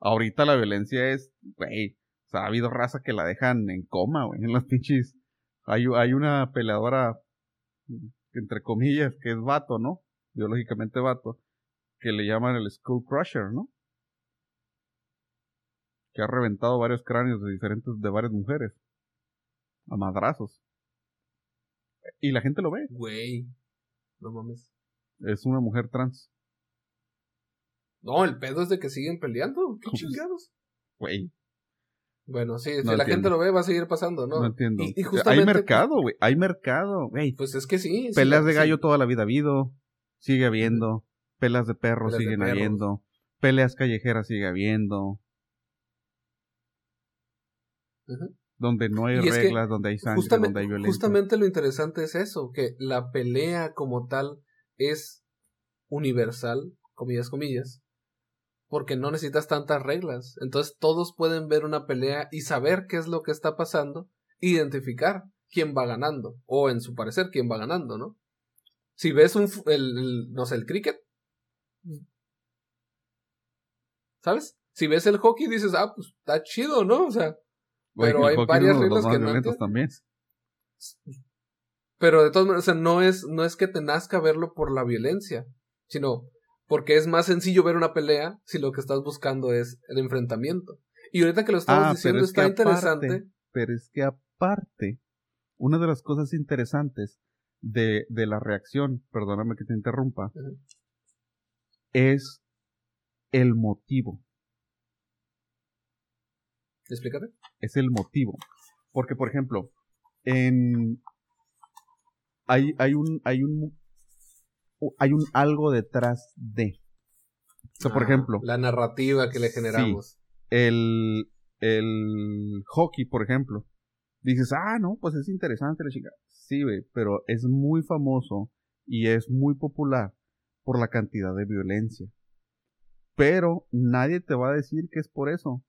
Ahorita la violencia es, güey, o sea, ha habido raza que la dejan en coma, güey, en los pinches. Hay, hay una peleadora, entre comillas, que es vato, ¿no? Biológicamente vato, que le llaman el Skull Crusher, ¿no? Que ha reventado varios cráneos de diferentes, de varias mujeres. A madrazos. Y la gente lo ve. Güey. No mames. Es una mujer trans. No, el pedo es de que siguen peleando. ¿Qué chingados? Güey. Bueno, sí, si la gente lo ve, va a seguir pasando, ¿no? No entiendo. Hay mercado, güey. Hay mercado, güey. Pues es que sí. Peleas de gallo toda la vida ha habido. Sigue habiendo. Peleas de perros siguen habiendo. Peleas callejeras sigue habiendo. Donde no hay reglas, donde hay sangre, donde hay violencia. Justamente lo interesante es eso, que la pelea como tal es universal, comillas, comillas, porque no necesitas tantas reglas. Entonces todos pueden ver una pelea y saber qué es lo que está pasando, identificar quién va ganando, o en su parecer quién va ganando, ¿no? Si ves un, el, no sé, el cricket, ¿sabes? Si ves el hockey dices, ah, pues está chido, ¿no? O sea, pero hay varias reglas que no. También. Pero de todas maneras, no es, no es que te nazca verlo por la violencia, sino porque es más sencillo ver una pelea si lo que estás buscando es el enfrentamiento. Y ahorita que lo estamos ah, diciendo está interesante. pero es que aparte, una de las cosas interesantes de, de la reacción, perdóname que te interrumpa, es el motivo. Explícate. Es el motivo. Porque, por ejemplo, en. Hay, hay un. Hay un. Hay un algo detrás de. O sea, por ah, ejemplo. La narrativa que le generamos. el. El hockey, por ejemplo. Dices, ah, no, pues es interesante la chica. Sí, güey, pero es muy famoso y es muy popular por la cantidad de violencia. Pero nadie te va a decir que es por eso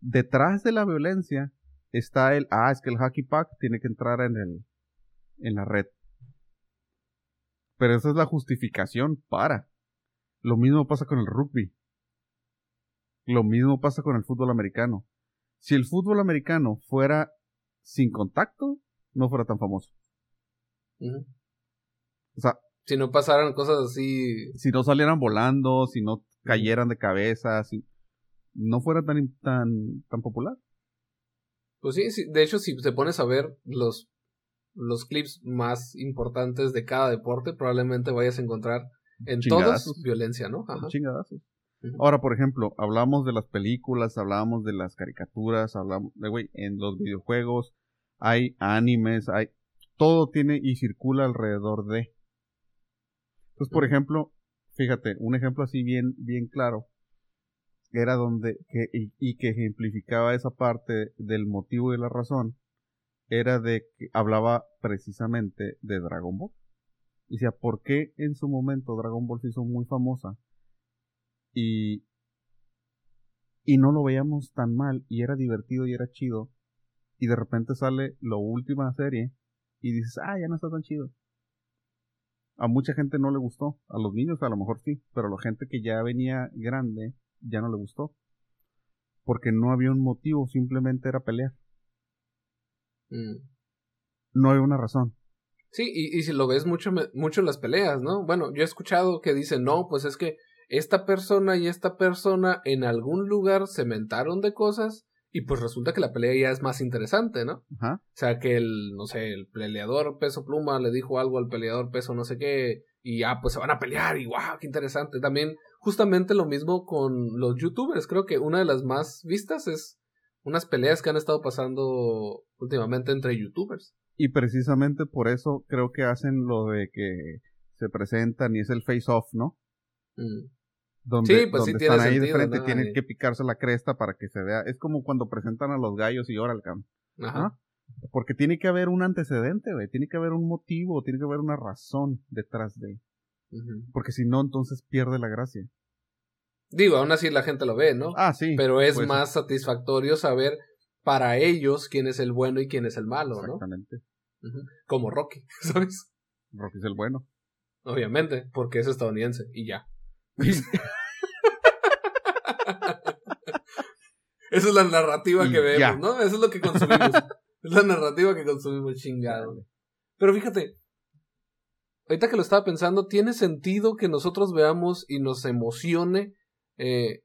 detrás de la violencia está el, ah, es que el hacky pack tiene que entrar en el, en la red. Pero esa es la justificación para. Lo mismo pasa con el rugby. Lo mismo pasa con el fútbol americano. Si el fútbol americano fuera sin contacto, no fuera tan famoso. O sea, si no pasaran cosas así. Si no salieran volando, si no cayeran de cabeza, si, no fuera tan, tan, tan popular. Pues sí, sí, de hecho, si te pones a ver los, los clips más importantes de cada deporte, probablemente vayas a encontrar en todos violencia, ¿no? Chingadazos. Ahora, por ejemplo, hablamos de las películas, hablamos de las caricaturas, hablamos de, güey, en los videojuegos, hay animes, hay, todo tiene y circula alrededor de. Entonces, por ejemplo, fíjate, un ejemplo así bien, bien claro era donde, que, y, que ejemplificaba esa parte del motivo y la razón, era de que hablaba precisamente de Dragon Ball. Y decía, ¿por qué en su momento Dragon Ball se hizo muy famosa? Y, y no lo veíamos tan mal, y era divertido y era chido. Y de repente sale la última serie y dices, ah, ya no está tan chido. A mucha gente no le gustó, a los niños a lo mejor sí, pero a la gente que ya venía grande ya no le gustó. Porque no había un motivo, simplemente era pelear. Mm. No hay una razón. Sí, y, y, si lo ves mucho, mucho en las peleas, ¿no? Bueno, yo he escuchado que dicen, no, pues es que esta persona y esta persona en algún lugar se mentaron de cosas y pues resulta que la pelea ya es más interesante, ¿no? O sea, que el, no sé, el peleador peso pluma le dijo algo al peleador peso no sé qué y ya, pues se van a pelear y wow, qué interesante. También justamente lo mismo con los youtubers. Creo que una de las más vistas es unas peleas que han estado pasando últimamente entre youtubers. Y precisamente por eso creo que hacen lo de que se presentan y es el face off, ¿no? Mm. Donde, Sí, pues sí donde tiene están ahí de frente, ¿no? tienen que picarse la cresta para que se vea. Es como cuando presentan a los gallos y cam. Ajá. ¿Ah? Porque tiene que haber un antecedente, güey. Tiene que haber un motivo, tiene que haber una razón detrás de. Porque si no, entonces pierde la gracia. Digo, aún así la gente lo ve, ¿no? Ah, sí. Pero es pues, más satisfactorio saber para ellos quién es el bueno y quién es el malo, ¿no? Exactamente. Como Rocky, <laughs> ¿sabes? Rocky es el bueno. Obviamente, porque es estadounidense y ya. <laughs> Esa es la narrativa Y que vemos, ya. ¿no? Eso es lo que consumimos. <laughs> es la narrativa que consumimos, chingado. Pero fíjate, ahorita que lo estaba pensando, tiene sentido que nosotros veamos y nos emocione, eh,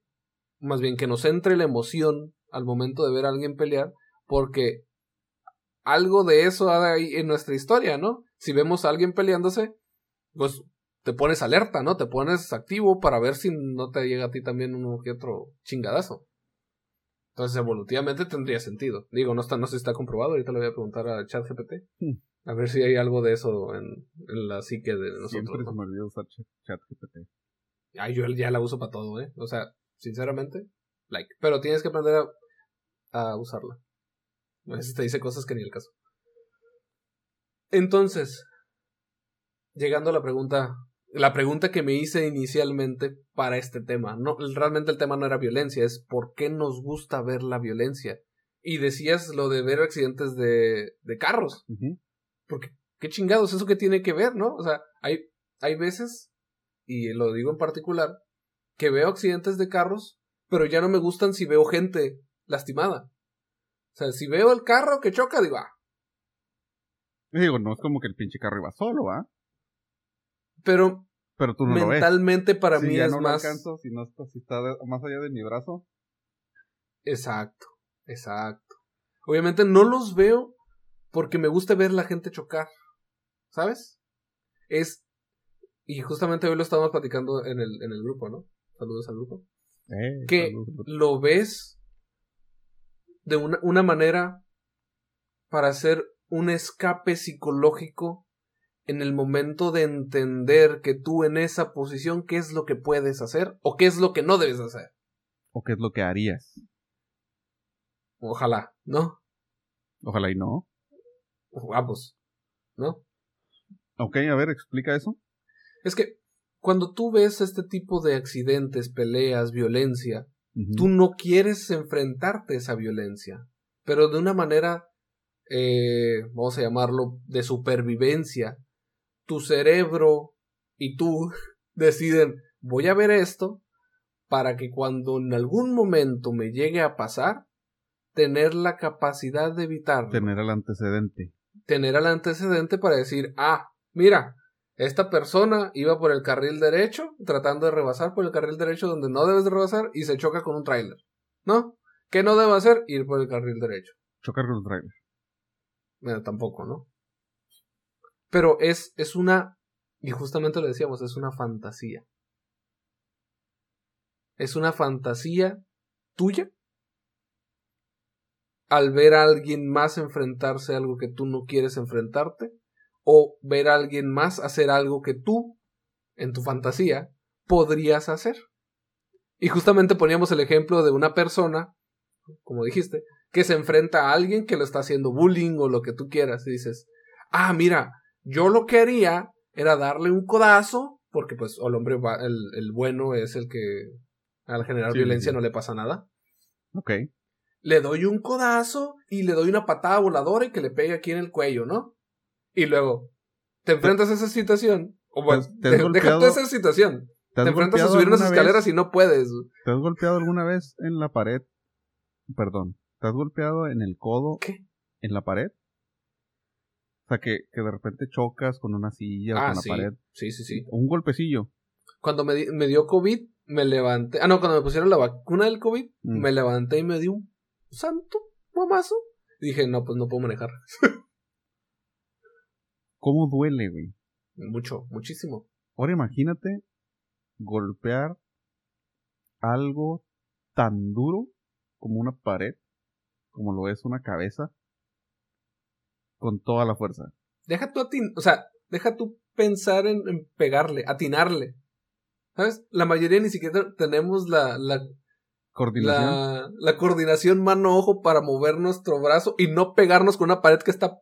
más bien que nos entre la emoción al momento de ver a alguien pelear, porque algo de eso hay en nuestra historia, ¿no? Si vemos a alguien peleándose, pues te pones alerta, ¿no? Te pones activo para ver si no te llega a ti también uno que otro chingadazo. Entonces, evolutivamente tendría sentido. Digo, no está, no si está comprobado, ahorita le voy a preguntar a ChatGPT. A ver si hay algo de eso en, en la psique de nosotros. Siempre ¿no? se me olvida usar chat, chat GPT. Ay, yo ya la uso para todo, ¿eh? O sea, sinceramente, like. Pero tienes que aprender a, a usarla. A veces te dice cosas que ni el caso. Entonces, llegando a la pregunta, la pregunta que me hice inicialmente para este tema, no, realmente el tema no era violencia, es por qué nos gusta ver la violencia. Y decías lo de ver accidentes de, de carros. Ujú. Porque, qué chingados, eso que tiene que ver, ¿no? O sea, hay, hay veces, y lo digo en particular, que veo accidentes de carros, pero ya no me gustan si veo gente lastimada. O sea, si veo el carro que choca, digo, ah, digo, no es como que el pinche carro iba solo, ¿ah? pero Pero tú no lo ves. mentalmente para Si mí ya es no lo más... alcanzo, si no está, si está de- más allá de mi brazo. Exacto, exacto. Obviamente no los veo porque me gusta ver la gente chocar, ¿sabes? Es... Y justamente hoy lo estábamos platicando en el, en el grupo, ¿no? Saludos al grupo. Eh, que lo ves de una, una manera para hacer un escape psicológico en el momento de entender que tú en esa posición qué es lo que puedes hacer o qué es lo que no debes hacer. ¿O qué es lo que harías? Ojalá, ¿no? Ojalá y no. Vamos, ¿no? Ok, a ver, explica eso. Es que cuando tú ves este tipo de accidentes, peleas, violencia, tú no quieres enfrentarte a esa violencia, pero de una manera, eh, vamos a llamarlo, de supervivencia. Tu cerebro y tú <laughs> deciden, voy a ver esto para que cuando en algún momento me llegue a pasar, tener la capacidad de evitarlo. Tener el antecedente. Tener el antecedente para decir, ah, mira, esta persona iba por el carril derecho, tratando de rebasar por el carril derecho donde no debes de rebasar y se choca con un tráiler. ¿No? ¿Qué no debe hacer? Ir por el carril derecho. Chocar con el trailer. Bueno, tampoco, ¿no? Pero es, es una, y justamente lo decíamos, es una fantasía. Es una fantasía tuya al ver a alguien más enfrentarse a algo que tú no quieres enfrentarte, o ver a alguien más hacer algo que tú, en tu fantasía, podrías hacer. Y justamente poníamos el ejemplo de una persona, como dijiste, que se enfrenta a alguien que lo está haciendo bullying o lo que tú quieras, y dices, ah, mira, yo lo que haría era darle un codazo, porque pues el hombre, va- el, el bueno es el que al generar Sí, violencia sí. no le pasa nada. Ok. Le doy un codazo y le doy una patada voladora y que le pegue aquí en el cuello, ¿no? Y luego, te enfrentas a esa situación. O bueno, ¿Te- has deja golpeado- tú esa situación. ¿Te has Te enfrentas a subir unas escaleras vez- y no puedes. ¿Te has golpeado alguna vez en la pared? Perdón. ¿Te has golpeado en el codo ¿Qué? en la pared? O sea, que, que de repente chocas con una silla o Ah, con la pared. Sí, sí, sí. Un golpecillo. Cuando me, di- me dio COVID, me levanté. Ah, no, cuando me pusieron la vacuna del COVID, Mm. me levanté y me dio un santo mamazo. Y dije, no, pues no puedo manejar. ¿Cómo duele, güey? Mucho, muchísimo. Ahora imagínate golpear algo tan duro como una pared, como lo es una cabeza. con toda la fuerza. Deja tú atin o sea, deja tú pensar en, en pegarle, atinarle. ¿Sabes? La mayoría ni siquiera tenemos la, la, Coordinación. la, la coordinación mano-ojo para mover nuestro brazo y no pegarnos con una pared que está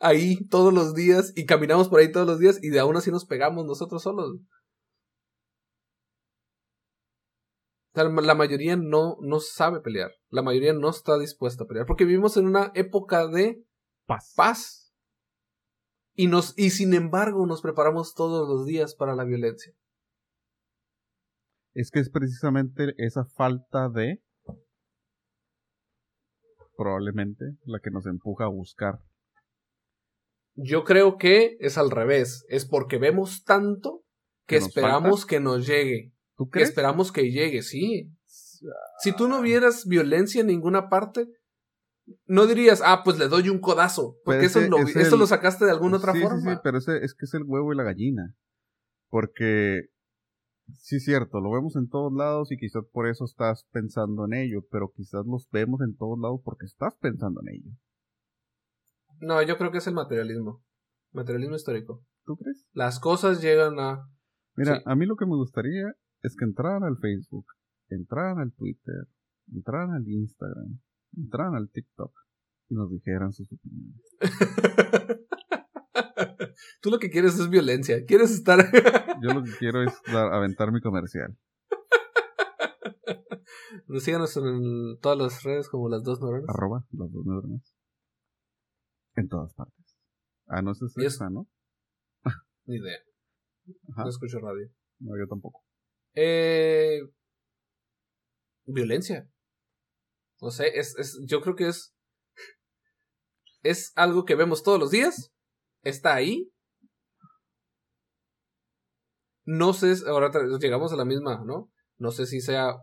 ahí todos los días y caminamos por ahí todos los días y de aún así nos pegamos nosotros solos. O sea, la mayoría no, no sabe pelear. La mayoría no está dispuesta a pelear. Porque vivimos en una época de Paz. paz. Y, nos, y sin embargo nos preparamos todos los días para la violencia. Es que es precisamente esa falta de probablemente la que nos empuja a buscar. Yo creo que es al revés. Es porque vemos tanto que ¿Que esperamos que nos llegue. ¿Tú Que crees? esperamos que llegue, sí. Si tú no vieras violencia en ninguna parte, no dirías, ah, pues le doy un codazo. Porque Pues eso, lo, es eso el- lo sacaste de alguna otra sí, forma. Sí, sí, pero ese, es que es el huevo y la gallina. Porque, sí cierto, lo vemos en todos lados y quizás por eso estás pensando en ello, pero quizás los vemos en todos lados porque estás pensando en ello. No, yo creo que es el materialismo. Materialismo histórico. ¿Tú crees? Las cosas llegan a. Mira, Sí. a mí lo que me gustaría es que entraran al Facebook, entraran al Twitter, entraran al Instagram, entraran al TikTok y nos dijeran sus opiniones. <laughs> Tú lo que quieres es violencia. Quieres estar. <laughs> Yo lo que quiero es dar- aventar mi comercial. Síganos en el- todas las redes como las dos neuronas. Arroba las dos neuronas. En todas partes. Ah, no, es Y es- esa, ¿no? Ni idea. Ajá. No escucho radio. No, yo tampoco. Eh, violencia. No sé, es, es, yo creo que es. Es algo que vemos todos los días. Está ahí. No sé, ahora llegamos a la misma, ¿no? No sé si sea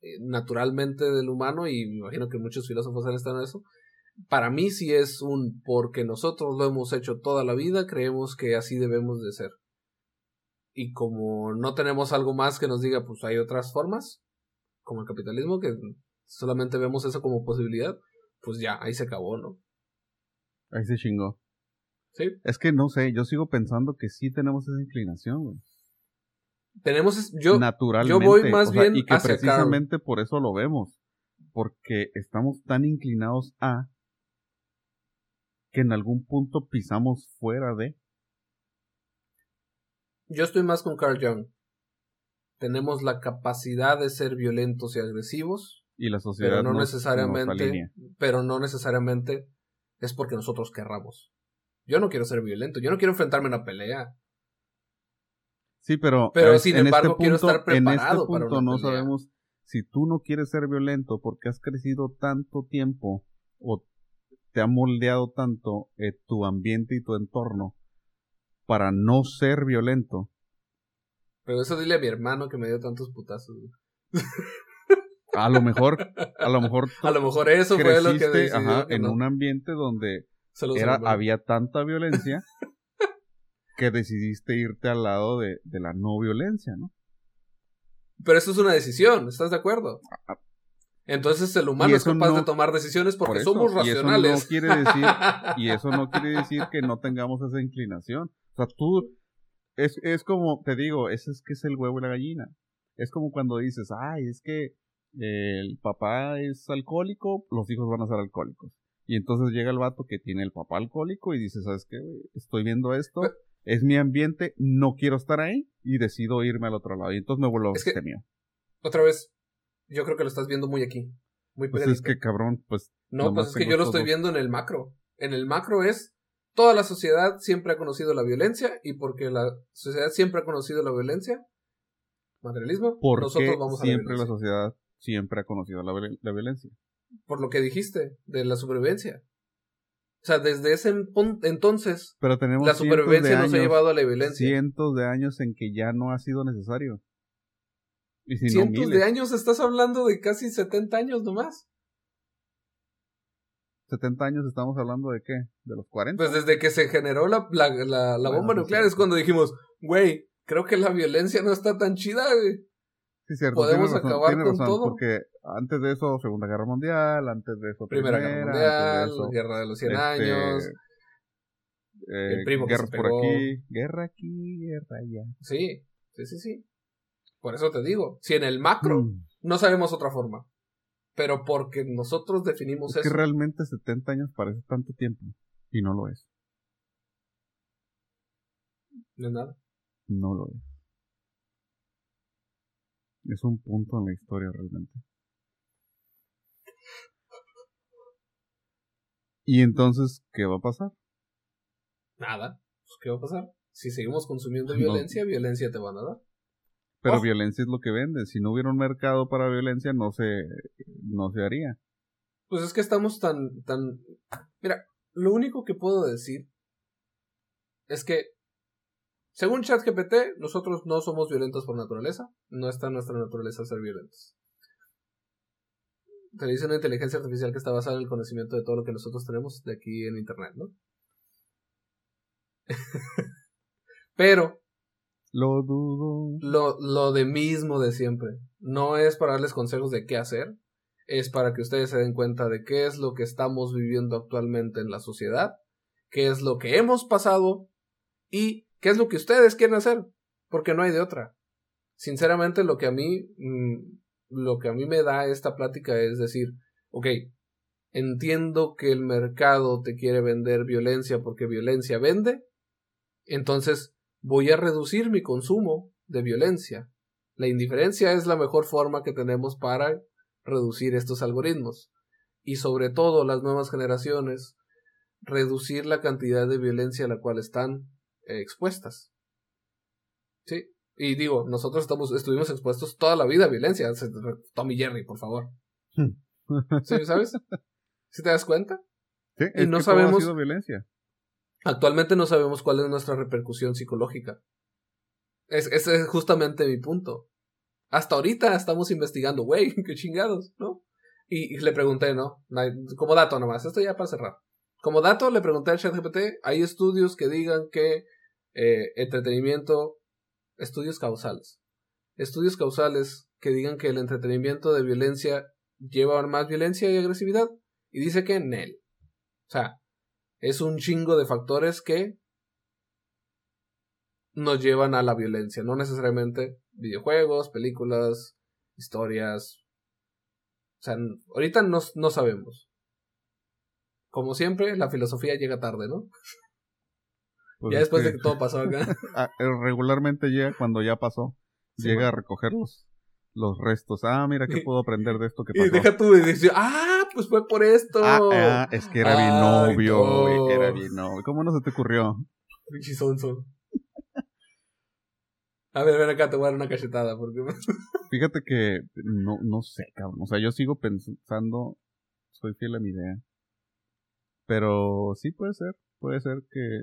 eh, naturalmente del humano y me imagino que muchos filósofos han estado en eso. Para mí sí es un porque nosotros lo hemos hecho toda la vida, creemos que así debemos de ser. Y como no tenemos algo más que nos diga, pues hay otras formas, como el capitalismo, que solamente vemos eso como posibilidad, pues ya, ahí se acabó, ¿no? Ahí se chingó. Sí. Es que no sé, yo sigo pensando que sí tenemos esa inclinación, güey. Tenemos, yo, Naturalmente. yo voy más o sea, bien y que hacia precisamente por eso lo vemos. Porque estamos tan inclinados a que en algún punto pisamos fuera de. yo estoy más con Carl Jung. Tenemos la capacidad de ser violentos y agresivos, Y la sociedad pero no nos- necesariamente, pero no necesariamente es porque nosotros querramos. Yo no quiero ser violento, yo no quiero enfrentarme a una pelea. Sí, pero, Pero, es- sin en embargo, este quiero punto- estar En preparado este para punto una no pelea. sabemos si tú no quieres ser violento porque has crecido tanto tiempo o te ha moldeado tanto eh, tu ambiente y tu entorno para no ser violento. Pero eso dile a mi hermano que me dio tantos putazos. A lo mejor, a lo mejor <laughs> A lo mejor eso fue lo que decidió ajá, en un ambiente donde era, había tanta violencia que decidiste irte al lado de, de la no violencia, ¿no? Pero eso es una decisión, ¿estás de acuerdo? Entonces el humano es capaz no- de tomar decisiones porque Por eso, somos y eso racionales. no quiere decir Y <laughs> eso no quiere decir que no tengamos esa inclinación. O sea, tú, es, es como, te digo, ese es que es el huevo y la gallina. Es como cuando dices, ay, es que eh, el papá es alcohólico, los hijos van a ser alcohólicos. Y entonces llega el vato que tiene el papá alcohólico y dice, ¿sabes qué? güey? Estoy viendo esto, <laughs> es mi ambiente, no quiero estar ahí y decido irme al otro lado. Y entonces me vuelvo Es que- abstemio. Otra vez, yo creo que lo estás viendo muy aquí. Muy Pues es que cabrón, pues No, pues es que yo lo estoy viendo en el macro. En el macro es toda la sociedad siempre ha conocido la violencia y porque la sociedad siempre ha conocido la violencia, materialismo, ¿por nosotros vamos a siempre la la sociedad siempre ha conocido la, la violencia? Por lo que dijiste de la supervivencia. O sea, desde ese entonces Pero tenemos la supervivencia nos ha llevado a la violencia. cientos de años en que ya no ha sido necesario. Y si no, Cientos de años, estás hablando de casi 70 años nomás. 70 años estamos hablando de qué? ¿De los 40? Pues desde que se generó la, la, la, la Bueno, bomba sí, nuclear es cuando dijimos, güey, creo que la violencia no está tan chida, güey. Sí, cierto. Podemos razón, acabar con razón, todo. Porque antes de eso, Segunda Guerra Mundial, antes de eso, Primera Guerra Mundial, eso, Guerra de los 100 este, años. eh, el primo que se por pegó. aquí, guerra aquí, guerra allá. Sí, sí, sí, sí. Por eso te digo, si en el macro Mm. no sabemos otra forma, pero porque nosotros definimos Es que realmente 70 años parece tanto tiempo. Y no lo es. No es nada. No lo es. Es un punto en la historia realmente. ¿Y entonces qué va a pasar? Nada. Pues, ¿Qué va a pasar? Si seguimos consumiendo No. violencia, violencia te van a dar. Pero Ojo. violencia es lo que vende. Si no hubiera un mercado para violencia, no se, no se haría. Pues es que estamos tan, tan... Mira, lo único que puedo decir es que, según ChatGPT, nosotros no somos violentos por naturaleza. No está en nuestra naturaleza ser violentos. Te dice una inteligencia artificial que está basada en el conocimiento de todo lo que nosotros tenemos de aquí en Internet, ¿no? <laughs> Pero Lo dudo. lo, lo de mismo de siempre. No es para darles consejos de qué hacer, es para que ustedes se den cuenta de qué es lo que estamos viviendo actualmente en la sociedad, qué es lo que hemos pasado y qué es lo que ustedes quieren hacer, porque no hay de otra. Sinceramente, lo que a mí, mm, lo que a mí me da esta plática es decir, ok, entiendo que el mercado te quiere vender violencia porque violencia vende, entonces voy a reducir mi consumo de violencia. La indiferencia es la mejor forma que tenemos para reducir estos algoritmos. Y sobre todo las nuevas generaciones, reducir la cantidad de violencia a la cual están expuestas. Sí. Y digo, nosotros estamos, estuvimos expuestos toda la vida a violencia. Tommy Jerry, por favor. <laughs> ¿Sí, ¿Sabes? ¿Sí te das cuenta? Sí, Y es no que todo ha sabemos- sido violencia. Actualmente no sabemos cuál es nuestra repercusión psicológica. Es, ese es justamente mi punto. Hasta ahorita estamos investigando, güey, <laughs> qué chingados, ¿no? Y, y le pregunté, ¿no? Como dato nomás, esto ya para cerrar. Como dato le pregunté al ChatGPT, hay estudios que digan que eh, entretenimiento, estudios causales, estudios causales que digan que el entretenimiento de violencia lleva más violencia y agresividad. Y dice que en él. O sea, es un chingo de factores que nos llevan a la violencia, no necesariamente videojuegos, películas, historias. O sea, ahorita no, no sabemos. Como siempre, la filosofía llega tarde, ¿no? <laughs> Pues ya es después que, de que todo pasó acá. <laughs> ah, eh, regularmente llega cuando ya pasó. Sí, llega a recoger los, los restos. Ah, mira qué Y- <laughs> puedo aprender de esto que <laughs> y pasó. deja tú y dices, ah, pues fue por esto. Ah, ah, es que era mi novio, güey. Era mi novio. ¿Cómo no se te ocurrió? Pinche sonso. A ver, ven acá, te voy a dar una cachetada. Porque... Fíjate que no, no sé, cabrón. O sea, yo sigo pensando, soy fiel a mi idea. Pero sí puede ser, puede ser que...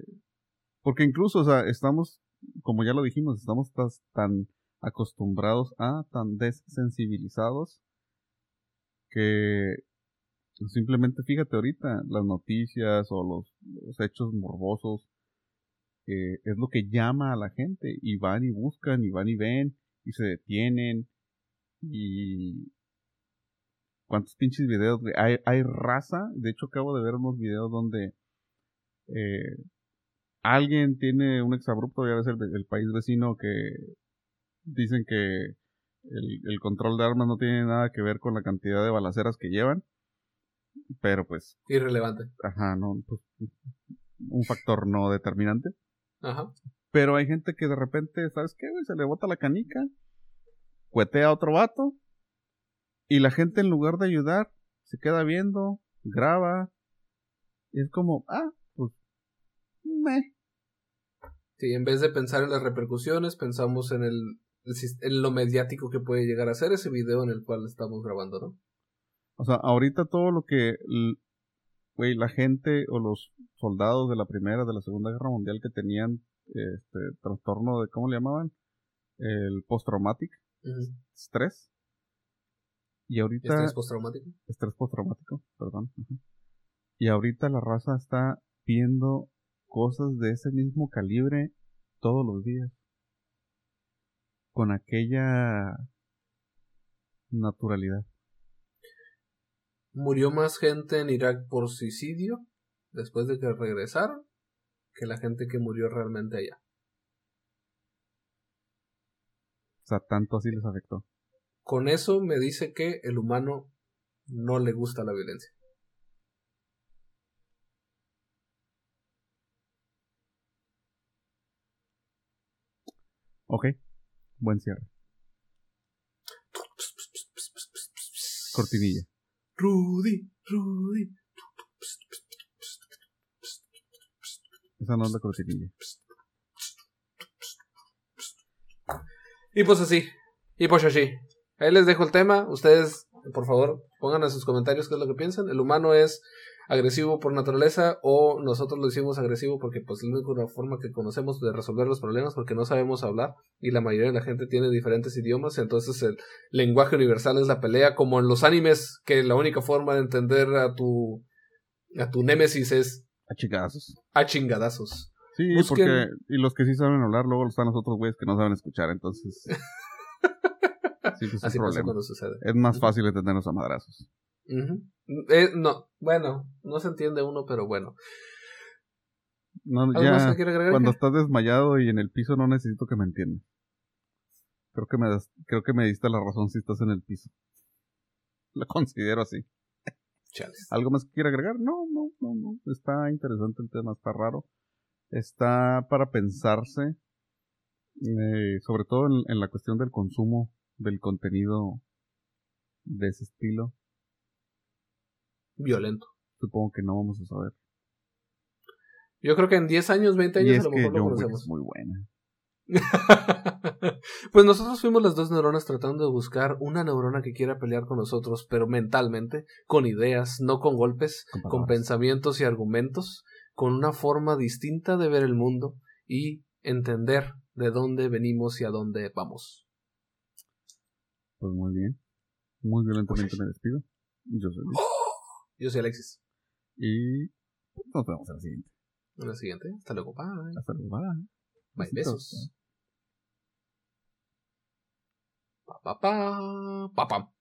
Porque incluso, o sea, estamos, como ya lo dijimos, estamos tan acostumbrados a, tan desensibilizados, que simplemente fíjate ahorita, las noticias o los, hechos morbosos, eh, es lo que llama a la gente y van y buscan y van y ven y se detienen y cuántos pinches videos hay, hay raza de hecho acabo de ver unos videos donde eh, alguien tiene un exabrupto ya ves el, el país vecino que dicen que el, el control de armas no tiene nada que ver con la cantidad de balaceras que llevan pero pues Irrelevante. ajá no pues, un factor no determinante Ajá. pero hay gente que de repente, ¿sabes qué, güey? Se le bota la canica, cuetea a otro vato, y la gente en lugar de ayudar, se queda viendo, graba, y es como, ah, pues, meh. Sí, en vez de pensar en las repercusiones, pensamos en el, en lo mediático que puede llegar a ser ese video en el cual estamos grabando, ¿no? O sea, ahorita todo lo que, güey, la gente o los soldados de la Primera, de la Segunda Guerra Mundial que tenían este trastorno de, ¿cómo le llamaban? El postraumatic estrés. Y ahorita... Estrés postraumático. estrés postraumático, perdón. Y ahorita la raza está viendo cosas de ese mismo calibre todos los días. Con aquella naturalidad. Murió más gente en Irak por suicidio después de que regresaron que la gente que murió realmente allá. O sea, tanto así les afectó. Con eso me dice que el humano no le gusta la violencia. Ok, buen cierre. Cortinilla. Rudy, Rudy. Esa no es la cortinilla. Y pues así. Y pues así. Ahí les dejo el tema. Ustedes, por favor, pongan en sus comentarios qué es lo que piensan. El humano es agresivo por naturaleza o nosotros lo decimos agresivo porque pues es la única forma que conocemos de resolver los problemas porque no sabemos hablar y la mayoría de la gente tiene diferentes idiomas entonces el lenguaje universal es la pelea como en los animes que la única forma de entender a tu a tu némesis es A chingazos. a chingadazos Sí, Busquen- porque. Y los que sí saben hablar, luego están los otros güeyes que no saben escuchar, entonces. <laughs> sí, que es un así problema. Es más fácil entendernos a madrazos. Ujú. Eh, no bueno no se entiende uno pero bueno No, ¿Algo más ya, agregar? cuando estás desmayado y en el piso no necesito que me entiendas. Creo que me das- creo que me diste la razón si estás en el piso. <laughs> Lo considero así. Chales. ¿Algo más que quiera agregar? No, no, no, no. Está interesante el tema, está raro. Está para pensarse, eh, sobre todo en, en la cuestión del consumo del contenido de ese estilo. Violento Supongo que no vamos a saber. yo creo que en 10 años 20 Y años es a lo que mejor lo John Wick conocemos es muy buena. <laughs> pues nosotros fuimos las dos neuronas tratando de buscar una neurona que quiera pelear con nosotros, pero mentalmente, con ideas, no con golpes, Con pensamientos y argumentos, con una forma distinta de ver el mundo y entender de dónde venimos y a dónde vamos. Pues muy bien. Muy violentamente Pues me despido. Yo soy Luis. Yo soy Alexis. Y nos vemos en la siguiente. En la siguiente. Hasta luego. Bye. Hasta luego. Bye. Bye. Besos. Pa, pa, pa, pa, pam.